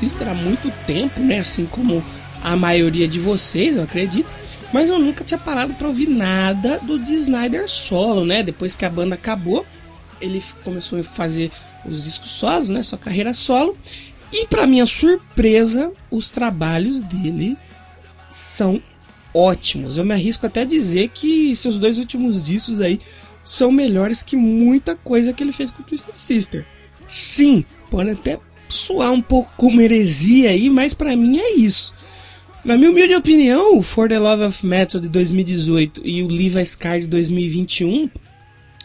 C: Sister há muito tempo, né? Assim como a maioria de vocês, eu acredito. Mas eu nunca tinha parado para ouvir nada do D. Snyder solo, né? Depois que a banda acabou, ele começou a fazer os discos solos, né? Sua carreira solo. E para minha surpresa, os trabalhos dele são ótimos. Eu me arrisco até a dizer que seus dois últimos discos aí são melhores que muita coisa que ele fez com o Twisted Sister. Sim, pode até soar um pouco como heresia aí, mas para mim é isso. Na minha humilde opinião, o For the Love of Metal de 2018 e o Levi Scar de 2021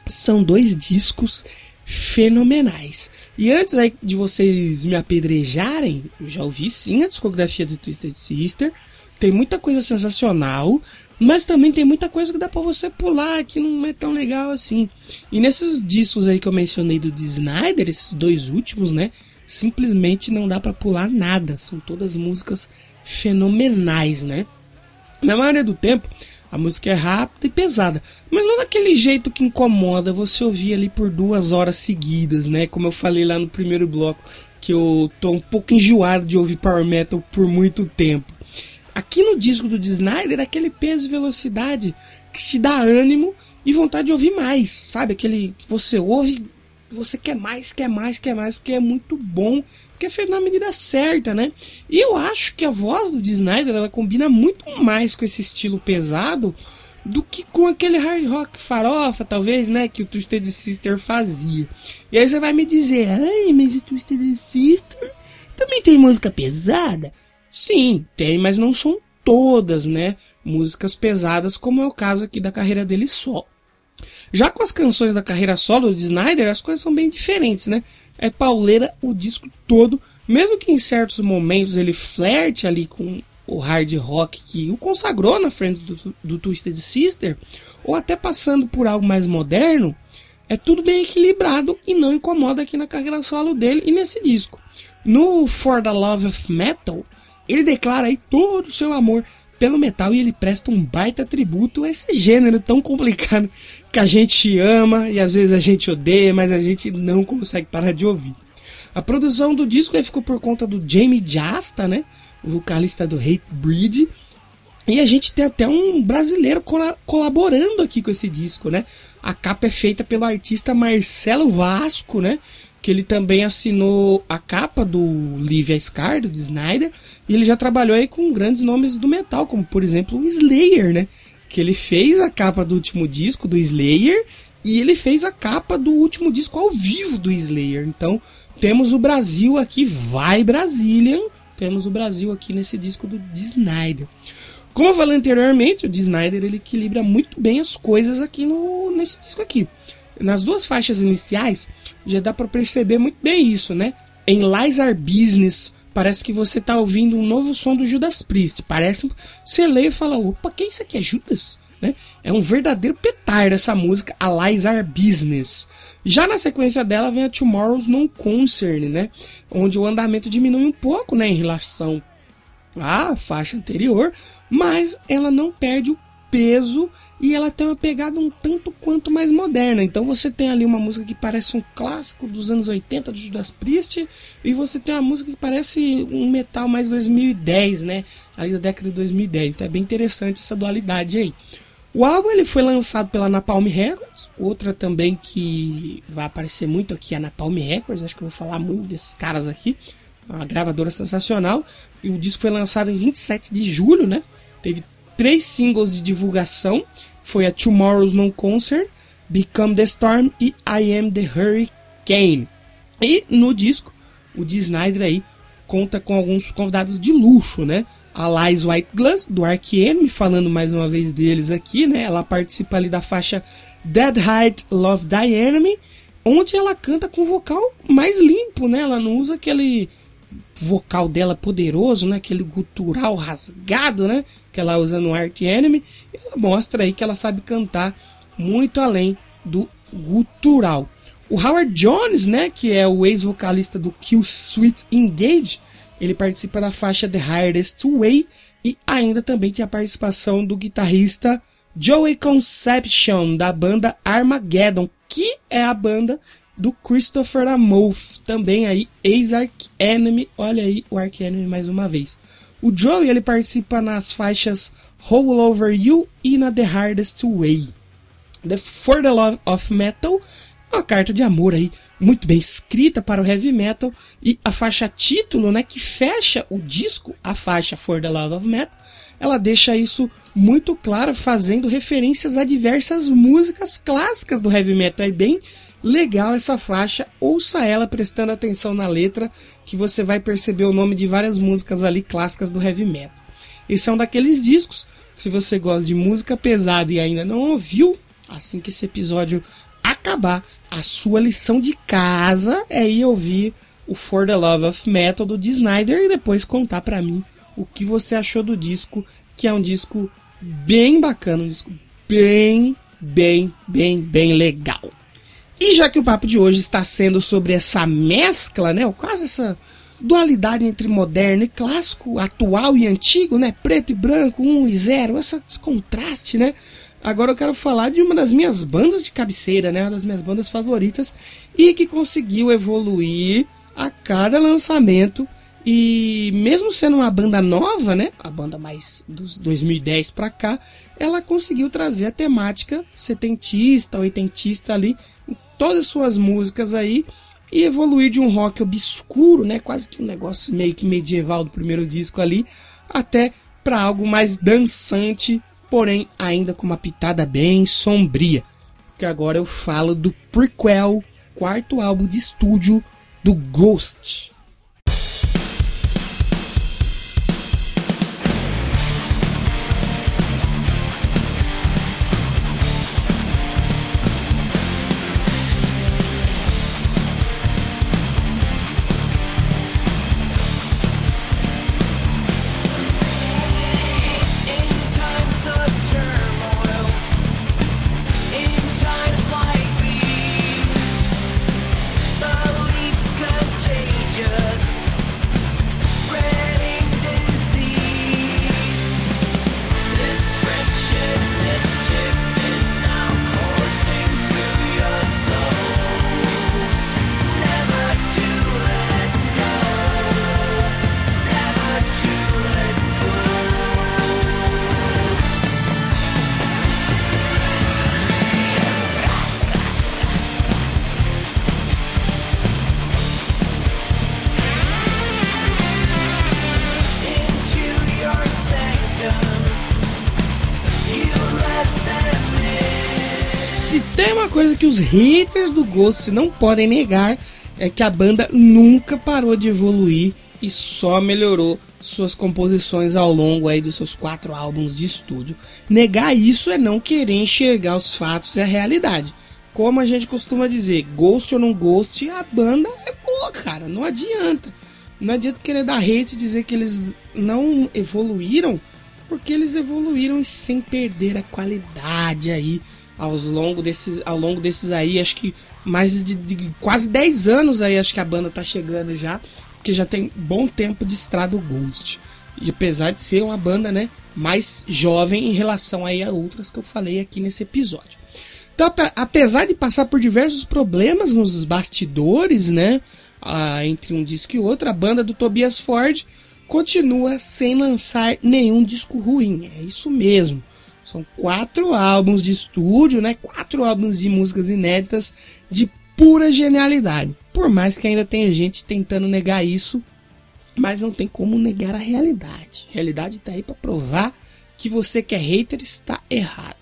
C: são dois discos fenomenais. E antes de vocês me apedrejarem, eu já ouvi sim a discografia do Twisted Sister. Tem muita coisa sensacional, mas também tem muita coisa que dá para você pular que não é tão legal assim. E nesses discos aí que eu mencionei do D. Snyder, esses dois últimos, né? Simplesmente não dá para pular nada. São todas músicas fenomenais, né? Na maioria do tempo, a música é rápida e pesada, mas não daquele jeito que incomoda você ouvir ali por duas horas seguidas, né? Como eu falei lá no primeiro bloco, que eu tô um pouco enjoado de ouvir power metal por muito tempo. Aqui no disco do Snyder, aquele peso e velocidade que te dá ânimo e vontade de ouvir mais, sabe? Aquele que você ouve você quer mais, quer mais, quer mais, porque é muito bom porque fez na medida certa, né? E eu acho que a voz do Snyder ela combina muito mais com esse estilo pesado do que com aquele hard rock farofa, talvez, né, que o Twisted Sister fazia. E aí você vai me dizer, ai, mas o Twisted Sister também tem música pesada? Sim, tem, mas não são todas, né, músicas pesadas, como é o caso aqui da carreira dele só. Já com as canções da carreira solo de Snyder, as coisas são bem diferentes, né? É pauleira o disco todo, mesmo que em certos momentos ele flerte ali com o hard rock que o consagrou na frente do, do Twisted Sister, ou até passando por algo mais moderno, é tudo bem equilibrado e não incomoda aqui na carreira solo dele e nesse disco. No For the Love of Metal, ele declara aí todo o seu amor pelo metal e ele presta um baita tributo a esse gênero tão complicado que a gente ama e às vezes a gente odeia, mas a gente não consegue parar de ouvir. A produção do disco ficou por conta do Jamie Jasta, né? O vocalista do Hate Breed. E a gente tem até um brasileiro colaborando aqui com esse disco, né? A capa é feita pelo artista Marcelo Vasco, né? Que ele também assinou a capa do Livia Scar, do Snyder. E ele já trabalhou aí com grandes nomes do metal, como por exemplo o Slayer, né? Que ele fez a capa do último disco do Slayer e ele fez a capa do último disco ao vivo do Slayer. Então, temos o Brasil aqui, vai Brazilian, temos o Brasil aqui nesse disco do Snyder. Como eu falei anteriormente, o Snyder ele equilibra muito bem as coisas aqui no, nesse disco aqui. Nas duas faixas iniciais, já dá para perceber muito bem isso, né? Em Lies Are Business, Parece que você tá ouvindo um novo som do Judas Priest. Parece. Você lê e fala: opa, que isso aqui é Judas? Né? É um verdadeiro petar essa música, A Lies Are Business. Já na sequência dela vem a Tomorrow's No Concern, né? Onde o andamento diminui um pouco né, em relação à faixa anterior, mas ela não perde o peso e ela tem uma pegada um tanto quanto mais moderna. Então você tem ali uma música que parece um clássico dos anos 80 do Judas Priest e você tem uma música que parece um metal mais 2010, né? Ali da década de 2010. Então é bem interessante essa dualidade aí. O álbum ele foi lançado pela Napalm Records, outra também que vai aparecer muito aqui é a Napalm Records, acho que eu vou falar muito desses caras aqui. Uma gravadora sensacional. E o disco foi lançado em 27 de julho, né? Teve três singles de divulgação. Foi a Tomorrow's No Concert, Become the Storm e I Am the Hurricane. E no disco, o Dee Snyder aí conta com alguns convidados de luxo, né? A Lies White Glass, do Ark Enemy, falando mais uma vez deles aqui, né? Ela participa ali da faixa Dead Heart Love Die Enemy, onde ela canta com vocal mais limpo, né? Ela não usa aquele vocal dela poderoso, né? Aquele gutural rasgado, né? Que ela usa no Art Enemy. Ela mostra aí que ela sabe cantar muito além do gutural. O Howard Jones, né? Que é o ex-vocalista do Kill Sweet Engage. Ele participa da faixa The Hardest Way. E ainda também tem a participação do guitarrista Joey Conception, da banda Armageddon, que é a banda do Christopher Amolf, também aí ex-Ark Enemy, olha aí o Ark Enemy mais uma vez. O Joey ele participa nas faixas All Over You e na The Hardest Way. The For the Love of Metal, uma carta de amor aí muito bem escrita para o heavy metal e a faixa título, né, que fecha o disco, a faixa For the Love of Metal, ela deixa isso muito claro, fazendo referências a diversas músicas clássicas do heavy metal, é bem legal essa faixa, ouça ela prestando atenção na letra, que você vai perceber o nome de várias músicas ali clássicas do heavy metal. Esse é um daqueles discos, se você gosta de música pesada e ainda não ouviu, assim que esse episódio acabar, a sua lição de casa é ir ouvir o For the Love of Metal do. Snyder e depois contar para mim o que você achou do disco, que é um disco bem bacana, um disco bem, bem, bem, bem legal. E já que o papo de hoje está sendo sobre essa mescla, né, ou quase essa dualidade entre moderno e clássico, atual e antigo, né, preto e branco, um e zero, esse contraste, né? Agora eu quero falar de uma das minhas bandas de cabeceira, né, uma das minhas bandas favoritas e que conseguiu evoluir a cada lançamento e mesmo sendo uma banda nova, né, a banda mais dos 2010 para cá, ela conseguiu trazer a temática setentista, oitentista ali todas as suas músicas aí e evoluir de um rock obscuro, né, quase que um negócio meio que medieval do primeiro disco ali, até para algo mais dançante, porém ainda com uma pitada bem sombria. Porque agora eu falo do prequel, quarto álbum de estúdio do Ghost. Coisa que os haters do Ghost não podem negar é que a banda nunca parou de evoluir e só melhorou suas composições ao longo aí dos seus quatro álbuns de estúdio. Negar isso é não querer enxergar os fatos e a realidade. Como a gente costuma dizer, ghost ou não ghost, a banda é boa, cara. Não adianta. Não adianta querer dar hate e dizer que eles não evoluíram, porque eles evoluíram sem perder a qualidade aí aos longo desses, ao longo desses aí, acho que mais de, de, quase 10 anos aí, acho que a banda tá chegando já, que já tem bom tempo de estrada o Ghost. E apesar de ser uma banda, né, mais jovem em relação aí a outras que eu falei aqui nesse episódio. Então, apesar de passar por diversos problemas nos bastidores, né, entre um disco e outro, a banda do Tobias Ford continua sem lançar nenhum disco ruim. É isso mesmo. São quatro álbuns de estúdio, né? Quatro álbuns de músicas inéditas de pura genialidade. Por mais que ainda tenha gente tentando negar isso, mas não tem como negar a realidade. A realidade está aí para provar que você que é hater está errado.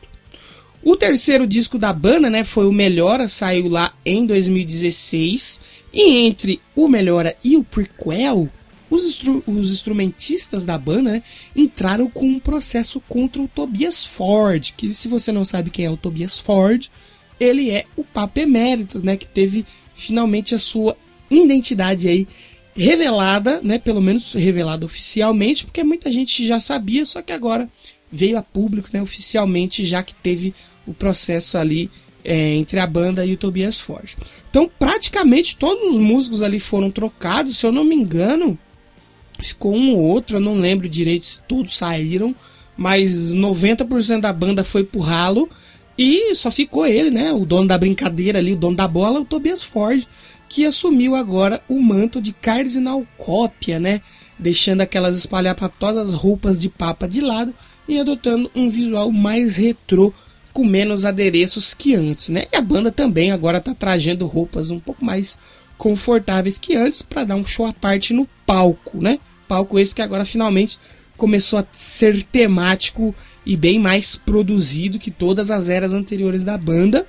C: O terceiro disco da banda, né, foi o Melhora, saiu lá em 2016. E entre o Melhora e o Prequel, os, instru os instrumentistas da banda né, entraram com um processo contra o Tobias Ford, que se você não sabe quem é o Tobias Ford, ele é o Papa Emérito, né, que teve finalmente a sua identidade aí revelada, né, pelo menos revelada oficialmente, porque muita gente já sabia, só que agora veio a público, né, oficialmente, já que teve o processo ali é, entre a banda e o Tobias Ford. Então, praticamente todos os músicos ali foram trocados, se eu não me engano, Ficou um ou outro, eu não lembro direito se todos saíram, mas 90% da banda foi pro ralo e só ficou ele, né? O dono da brincadeira ali, o dono da bola, o Tobias Ford, que assumiu agora o manto de cardinal cópia, né? Deixando aquelas espalhafatosas roupas de papa de lado e adotando um visual mais retrô, com menos adereços que antes, né? E a banda também agora tá trazendo roupas um pouco mais confortáveis que antes para dar um show à parte no palco, né? Palco esse que agora finalmente começou a ser temático e bem mais produzido que todas as eras anteriores da banda,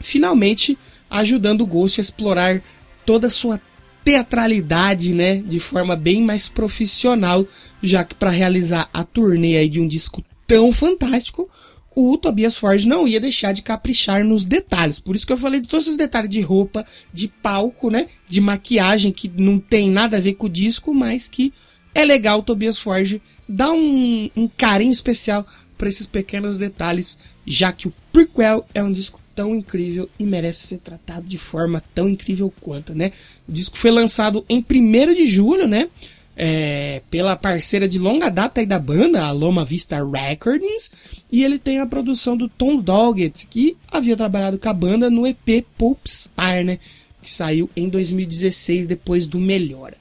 C: finalmente ajudando o Ghost a explorar toda a sua teatralidade, né, de forma bem mais profissional, já que para realizar a turnê aí de um disco tão fantástico, o Tobias Ford não ia deixar de caprichar nos detalhes. Por isso que eu falei de todos os detalhes de roupa, de palco, né? De maquiagem que não tem nada a ver com o disco, mas que é legal o Tobias Ford dar um, um carinho especial para esses pequenos detalhes, já que o Prequel é um disco tão incrível e merece ser tratado de forma tão incrível quanto, né? O disco foi lançado em 1 de julho, né? É, pela parceira de longa data aí da banda, a Loma Vista Recordings, e ele tem a produção do Tom Doggett, que havia trabalhado com a banda no EP Popstar, né, que saiu em 2016 depois do Melhora.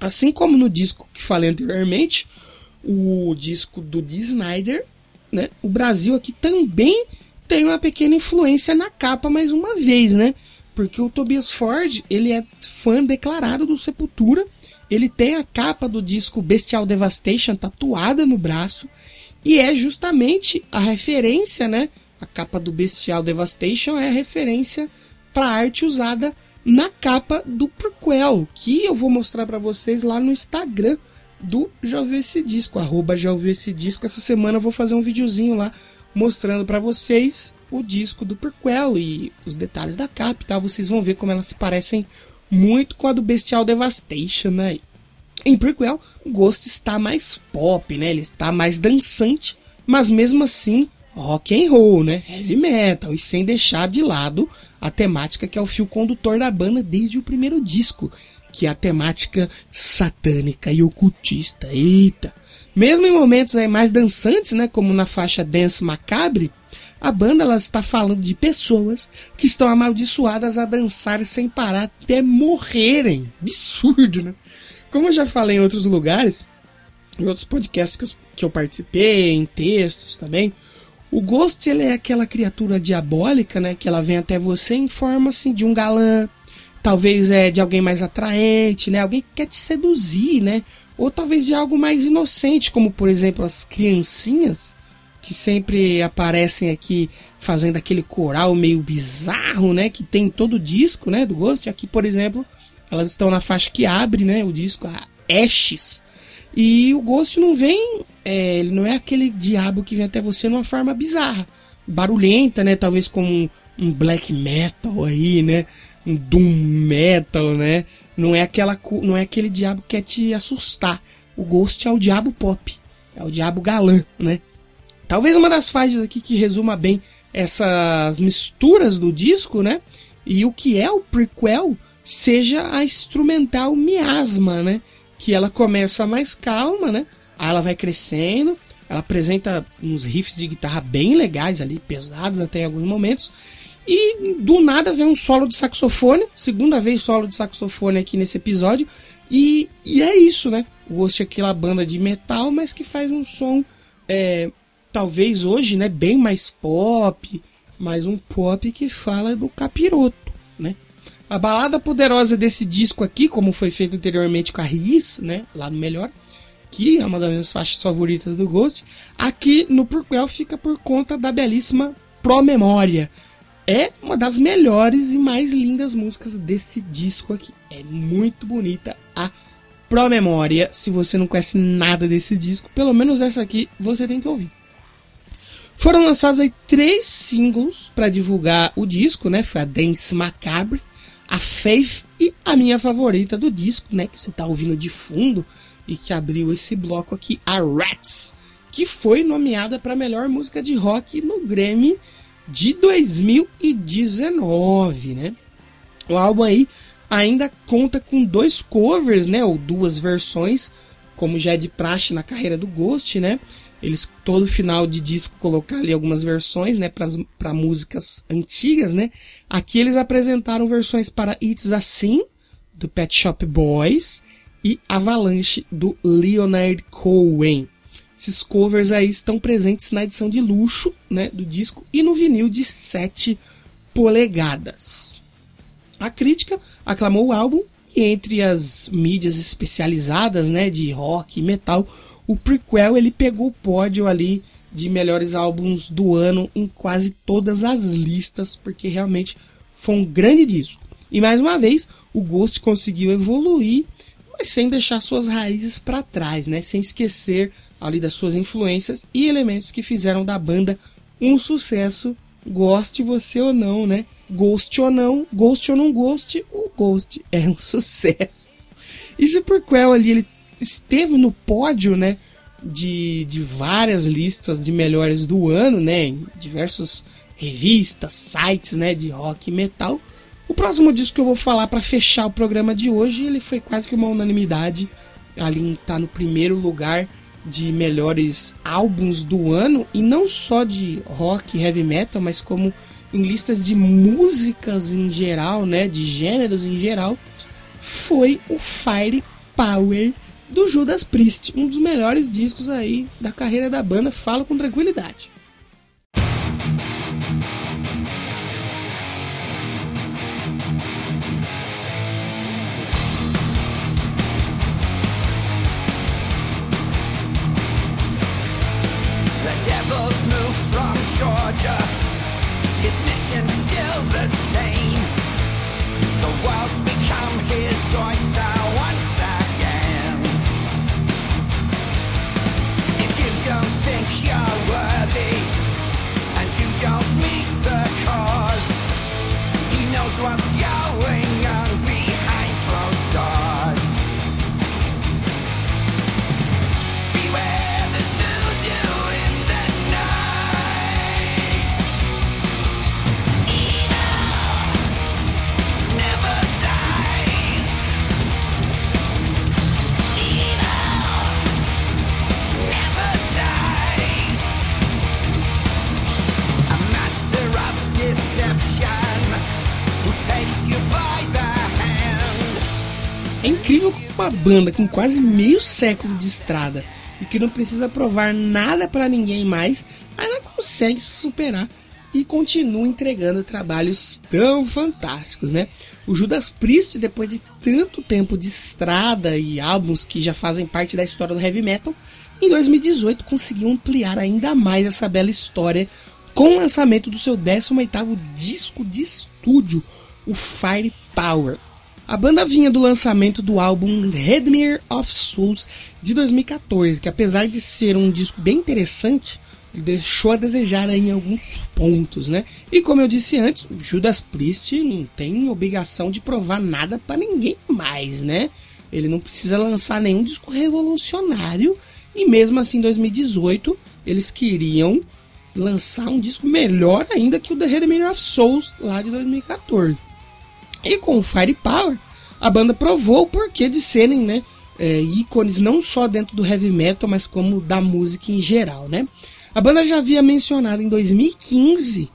C: Assim como no disco que falei anteriormente, o disco do Dee Snyder, né, o Brasil aqui também tem uma pequena influência na capa mais uma vez, né? porque o Tobias Ford, ele é fã declarado do Sepultura. Ele tem a capa do disco Bestial Devastation tatuada no braço. E é justamente a referência, né? A capa do Bestial Devastation é a referência para a arte usada na capa do prequel, que eu vou mostrar para vocês lá no Instagram do Já Ouviu Esse Disco, arroba Já Ouviu Esse Disco. Essa semana eu vou fazer um videozinho lá mostrando para vocês o disco do prequel e os detalhes da capa e tal. Vocês vão ver como elas se parecem muito com a do Bestial Devastation, né? Em prequel, o Ghost está mais pop, né? Ele está mais dançante, mas mesmo assim rock and roll, né? Heavy metal e sem deixar de lado a temática que é o fio condutor da banda desde o primeiro disco, que é a temática satânica e ocultista. Eita! Mesmo em momentos aí mais dançantes, né, como na faixa Dance Macabre, a banda ela está falando de pessoas que estão amaldiçoadas a dançar sem parar até morrerem. Absurdo, né? Como eu já falei em outros lugares, em outros podcasts que eu, que eu participei, em textos também, o Ghost ele é aquela criatura diabólica, né? Que ela vem até você em forma assim de um galã, talvez é de alguém mais atraente, né? Alguém que quer te seduzir, né? Ou talvez de algo mais inocente, como por exemplo as criancinhas que sempre aparecem aqui fazendo aquele coral meio bizarro, né? Que tem todo o disco, né? Do Ghost. Aqui, por exemplo, elas estão na faixa que abre, né? O disco, a Ashes. E o Ghost não vem, é, ele não é aquele diabo que vem até você numa forma bizarra, barulhenta, né? Talvez como um, um black metal aí, né? Um doom metal, né? Não é aquela, não é aquele diabo que quer te assustar. O Ghost é o diabo pop, é o diabo galã, né? Talvez uma das faixas aqui que resuma bem essas misturas do disco, né? E o que é o prequel seja a instrumental miasma, né? que ela começa mais calma, né? Aí ela vai crescendo, ela apresenta uns riffs de guitarra bem legais ali, pesados até em alguns momentos. E do nada vem um solo de saxofone, segunda vez solo de saxofone aqui nesse episódio. E, e é isso, né? O Ghost é aquela banda de metal, mas que faz um som, é, talvez hoje, né? Bem mais pop, mas um pop que fala do capiroto, né? A balada poderosa desse disco aqui, como foi feito anteriormente com a Riz, né, lá no Melhor, que é uma das minhas faixas favoritas do Ghost, aqui no Prequel fica por conta da belíssima Pro Memória. É uma das melhores e mais lindas músicas desse disco aqui. É muito bonita a Pro Memória. Se você não conhece nada desse disco, pelo menos essa aqui você tem que ouvir. Foram lançados aí três singles para divulgar o disco, né? Foi a Dance Macabre, a Faith e a minha favorita do disco, né, que você está ouvindo de fundo e que abriu esse bloco aqui, a Rats, que foi nomeada para melhor música de rock no Grammy de 2019, né? O álbum aí ainda conta com dois covers, né, ou duas versões, como já é de praxe na carreira do Ghost, né? Eles todo final de disco colocar ali algumas versões, né, para músicas antigas, né? Aqui eles apresentaram versões para It's Assim do Pet Shop Boys e Avalanche do Leonard Cohen. Esses covers aí estão presentes na edição de luxo, né, do disco e no vinil de 7 polegadas. A crítica aclamou o álbum e entre as mídias especializadas, né, de rock e metal, o prequel ele pegou o pódio ali de melhores álbuns do ano em quase todas as listas, porque realmente foi um grande disco. E mais uma vez, o Ghost conseguiu evoluir, mas sem deixar suas raízes para trás, né? Sem esquecer ali das suas influências e elementos que fizeram da banda um sucesso, goste você ou não, né? Ghost ou não, Ghost ou não Ghost, o Ghost é um sucesso. E se Prequel ali ele esteve no pódio, né? De, de várias listas de melhores do ano, né? Em diversas revistas, sites, né? De rock e metal. O próximo disco que eu vou falar para fechar o programa de hoje, ele foi quase que uma unanimidade. Ali tá no primeiro lugar de melhores álbuns do ano e não só de rock e heavy metal, mas como em listas de músicas em geral, né, de gêneros em geral, foi o Fire Power do Judas Priest, um dos melhores discos aí da carreira da banda, falo com tranquilidade. Georgia incrível uma banda com quase meio século de estrada e que não precisa provar nada pra ninguém mais, ainda consegue se superar e continua entregando trabalhos tão fantásticos, né? O Judas Priest, depois de tanto tempo de estrada e álbuns que já fazem parte da história do heavy metal, em 2018 conseguiu ampliar ainda mais essa bela história com o lançamento do seu 18º disco de estúdio, o Firepower. A banda vinha do lançamento do álbum Redmere of Souls de 2014, que apesar de ser um disco bem interessante, deixou a desejar em alguns pontos, né? E como eu disse antes, Judas Priest não tem obrigação de provar nada para ninguém mais, né? Ele não precisa lançar nenhum disco revolucionário e mesmo assim em 2018 eles queriam lançar um disco melhor ainda que o The Redmere of Souls lá de 2014. E com o Firepower, a banda provou o porquê de serem, né, é, ícones não só dentro do heavy metal, mas como da música em geral, né? A banda já havia mencionado em 2015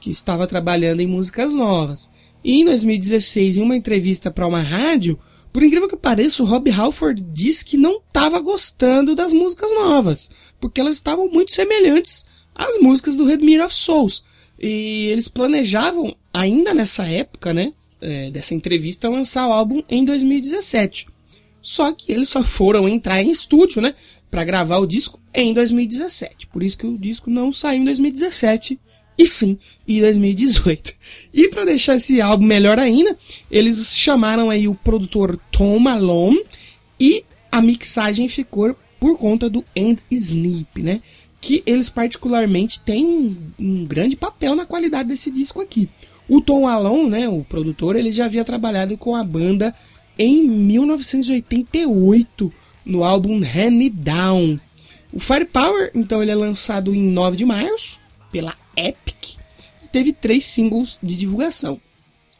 C: que estava trabalhando em músicas novas. E em 2016, em uma entrevista para uma rádio, por incrível que pareça, o Rob Halford disse que não estava gostando das músicas novas, porque elas estavam muito semelhantes às músicas do Redmere of Souls. E eles planejavam, ainda nessa época, né, é, dessa entrevista, lançar o álbum em 2017. Só que eles só foram entrar em estúdio, né, para gravar o disco em 2017. Por isso que o disco não saiu em 2017 e sim em 2018. E para deixar esse álbum melhor ainda, eles chamaram aí o produtor Tom Malone e a mixagem ficou por conta do End Snip, né? Que eles particularmente têm um, um grande papel na qualidade desse disco aqui. O Tom Malone, né, o produtor, ele já havia trabalhado com a banda em 1988 no álbum Hand It Down. O Firepower, então, ele é lançado em 9 de março pela Epic e teve três singles de divulgação: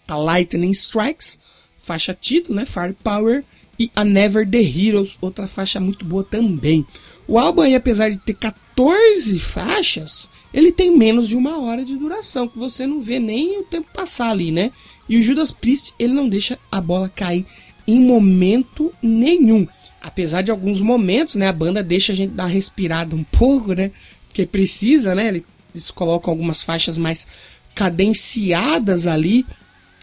C: a Lightning Strikes, faixa título, né, Firepower, e a Never the Heroes, outra faixa muito boa também. O álbum aí, apesar de ter 14 faixas, ele tem menos de uma hora de duração, que você não vê nem o tempo passar ali, né? E o Judas Priest, ele não deixa a bola cair em momento nenhum. Apesar de alguns momentos, né, a banda deixa a gente dar respirada um pouco, né? Porque precisa, né? Eles colocam algumas faixas mais cadenciadas ali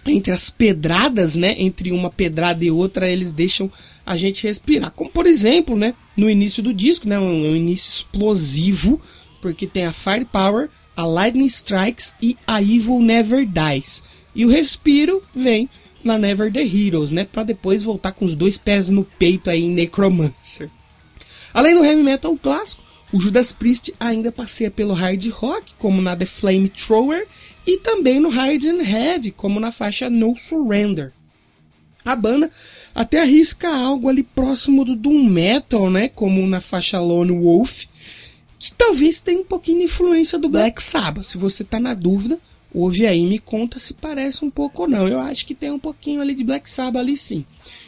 C: entre as pedradas, né? Entre uma pedrada e outra, eles deixam a gente respirar. Como por exemplo, né? No início do disco, né? Um, um início explosivo, porque tem a Firepower, a Lightning Strikes e a Evil Never Dies. E o respiro vem na Never the Heroes, né? Para depois voltar com os dois pés no peito aí em Necromancer. Além do heavy metal clássico, o Judas Priest ainda passeia pelo hard rock, como na The Flamethrower, e também no hard and heavy, como na faixa No Surrender. A banda até arrisca algo ali próximo do doom metal, né, como na faixa Lone Wolf, que talvez tenha um pouquinho de influência do Black Sabbath. Se você tá na dúvida, ouve aí e me conta se parece um pouco ou não. Eu acho que tem um pouquinho ali de Black Sabbath ali sim.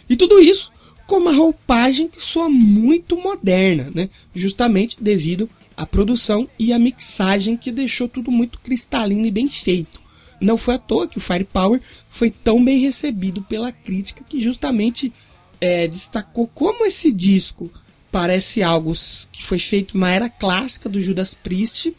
C: E tudo isso com uma roupagem que soa muito moderna, né? Justamente devido à produção e à mixagem que deixou tudo muito cristalino e bem feito. Não foi à toa que o Firepower foi tão bem recebido pela crítica que justamente é, destacou como esse disco parece algo que foi feito na era clássica do Judas Priest,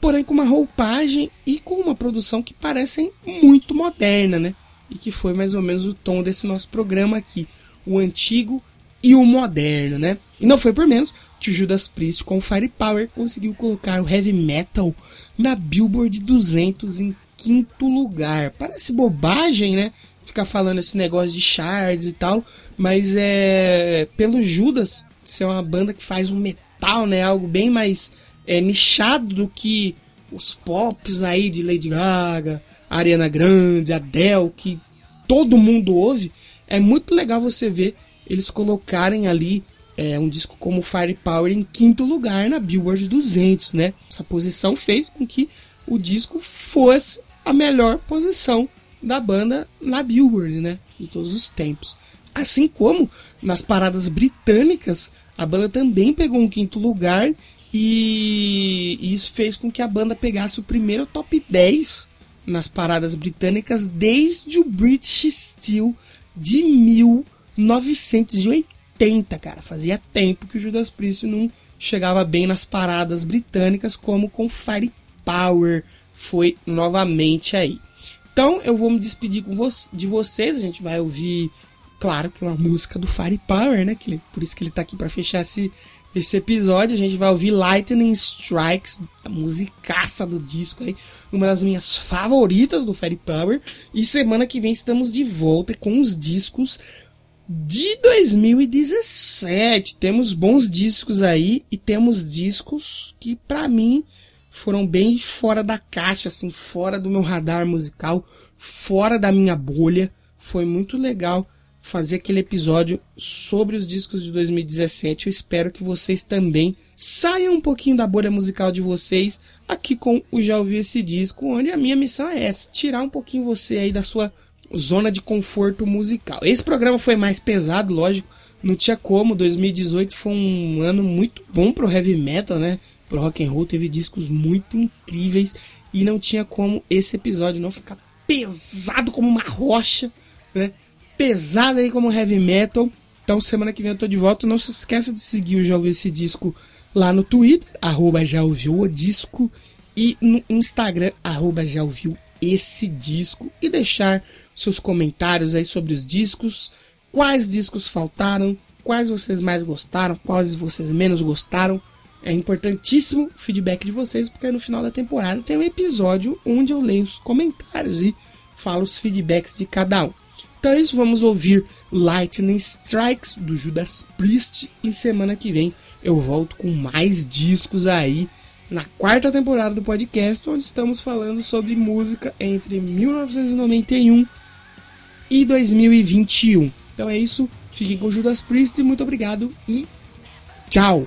C: porém com uma roupagem e com uma produção que parecem muito moderna, né? E que foi mais ou menos o tom desse nosso programa aqui o antigo e o moderno, né? E não foi por menos que o Judas Priest com Firepower conseguiu colocar o heavy metal na Billboard 200 em quinto lugar. Parece bobagem, né? Ficar falando esse negócio de charts e tal, mas é pelo Judas ser uma banda que faz um metal, né? Algo bem mais é, nichado do que os pops aí de Lady Gaga, Ariana Grande, Adele, que todo mundo ouve. É muito legal você ver eles colocarem ali é, um disco como Firepower em quinto lugar na Billboard 200, né? Essa posição fez com que o disco fosse a melhor posição da banda na Billboard, né? De todos os tempos. Assim como nas paradas britânicas, a banda também pegou um quinto lugar e isso fez com que a banda pegasse o primeiro top 10 nas paradas britânicas desde o British Steel de 1980, cara. Fazia tempo que o Judas Priest não chegava bem nas paradas britânicas como com Firepower foi novamente aí. Então eu vou me despedir com vo de vocês, a gente vai ouvir, claro que uma música do Firepower, né? Que, por isso que ele tá aqui para fechar esse esse episódio. A gente vai ouvir Lightning Strikes, a musicaça do disco aí, uma das minhas favoritas do Fairy Power. E semana que vem estamos de volta com os discos de 2017. Temos bons discos aí e temos discos que para mim foram bem fora da caixa, assim, fora do meu radar musical, fora da minha bolha. Foi muito legal fazer aquele episódio sobre os discos de 2017. Eu espero que vocês também saiam um pouquinho da bolha musical de vocês aqui com o Já Ouvi Esse Disco, onde a minha missão é essa, tirar um pouquinho você aí da sua zona de conforto musical. Esse programa foi mais pesado, lógico, não tinha como, 2018 foi um ano muito bom pro heavy metal, né? Pro rock and roll, teve discos muito incríveis e não tinha como esse episódio não ficar pesado como uma rocha, né? Pesada aí como heavy metal. Então semana que vem eu tô de volta. Não se esqueça de seguir o Já Ouviu Esse Disco lá no Twitter, arroba Já Ouviu o Disco. E no Instagram, arroba Já Ouviu Esse Disco. E deixar seus comentários aí sobre os discos. Quais discos faltaram, quais vocês mais gostaram, quais vocês menos gostaram. É importantíssimo o feedback de vocês, porque no final da temporada tem um episódio onde eu leio os comentários e falo os feedbacks de cada um. Então é isso, vamos ouvir Lightning Strikes do Judas Priest e semana que vem eu volto com mais discos aí na quarta temporada do podcast, onde estamos falando sobre música entre 1991 e 2021. Então é isso, fiquem com Judas Priest, muito obrigado e tchau!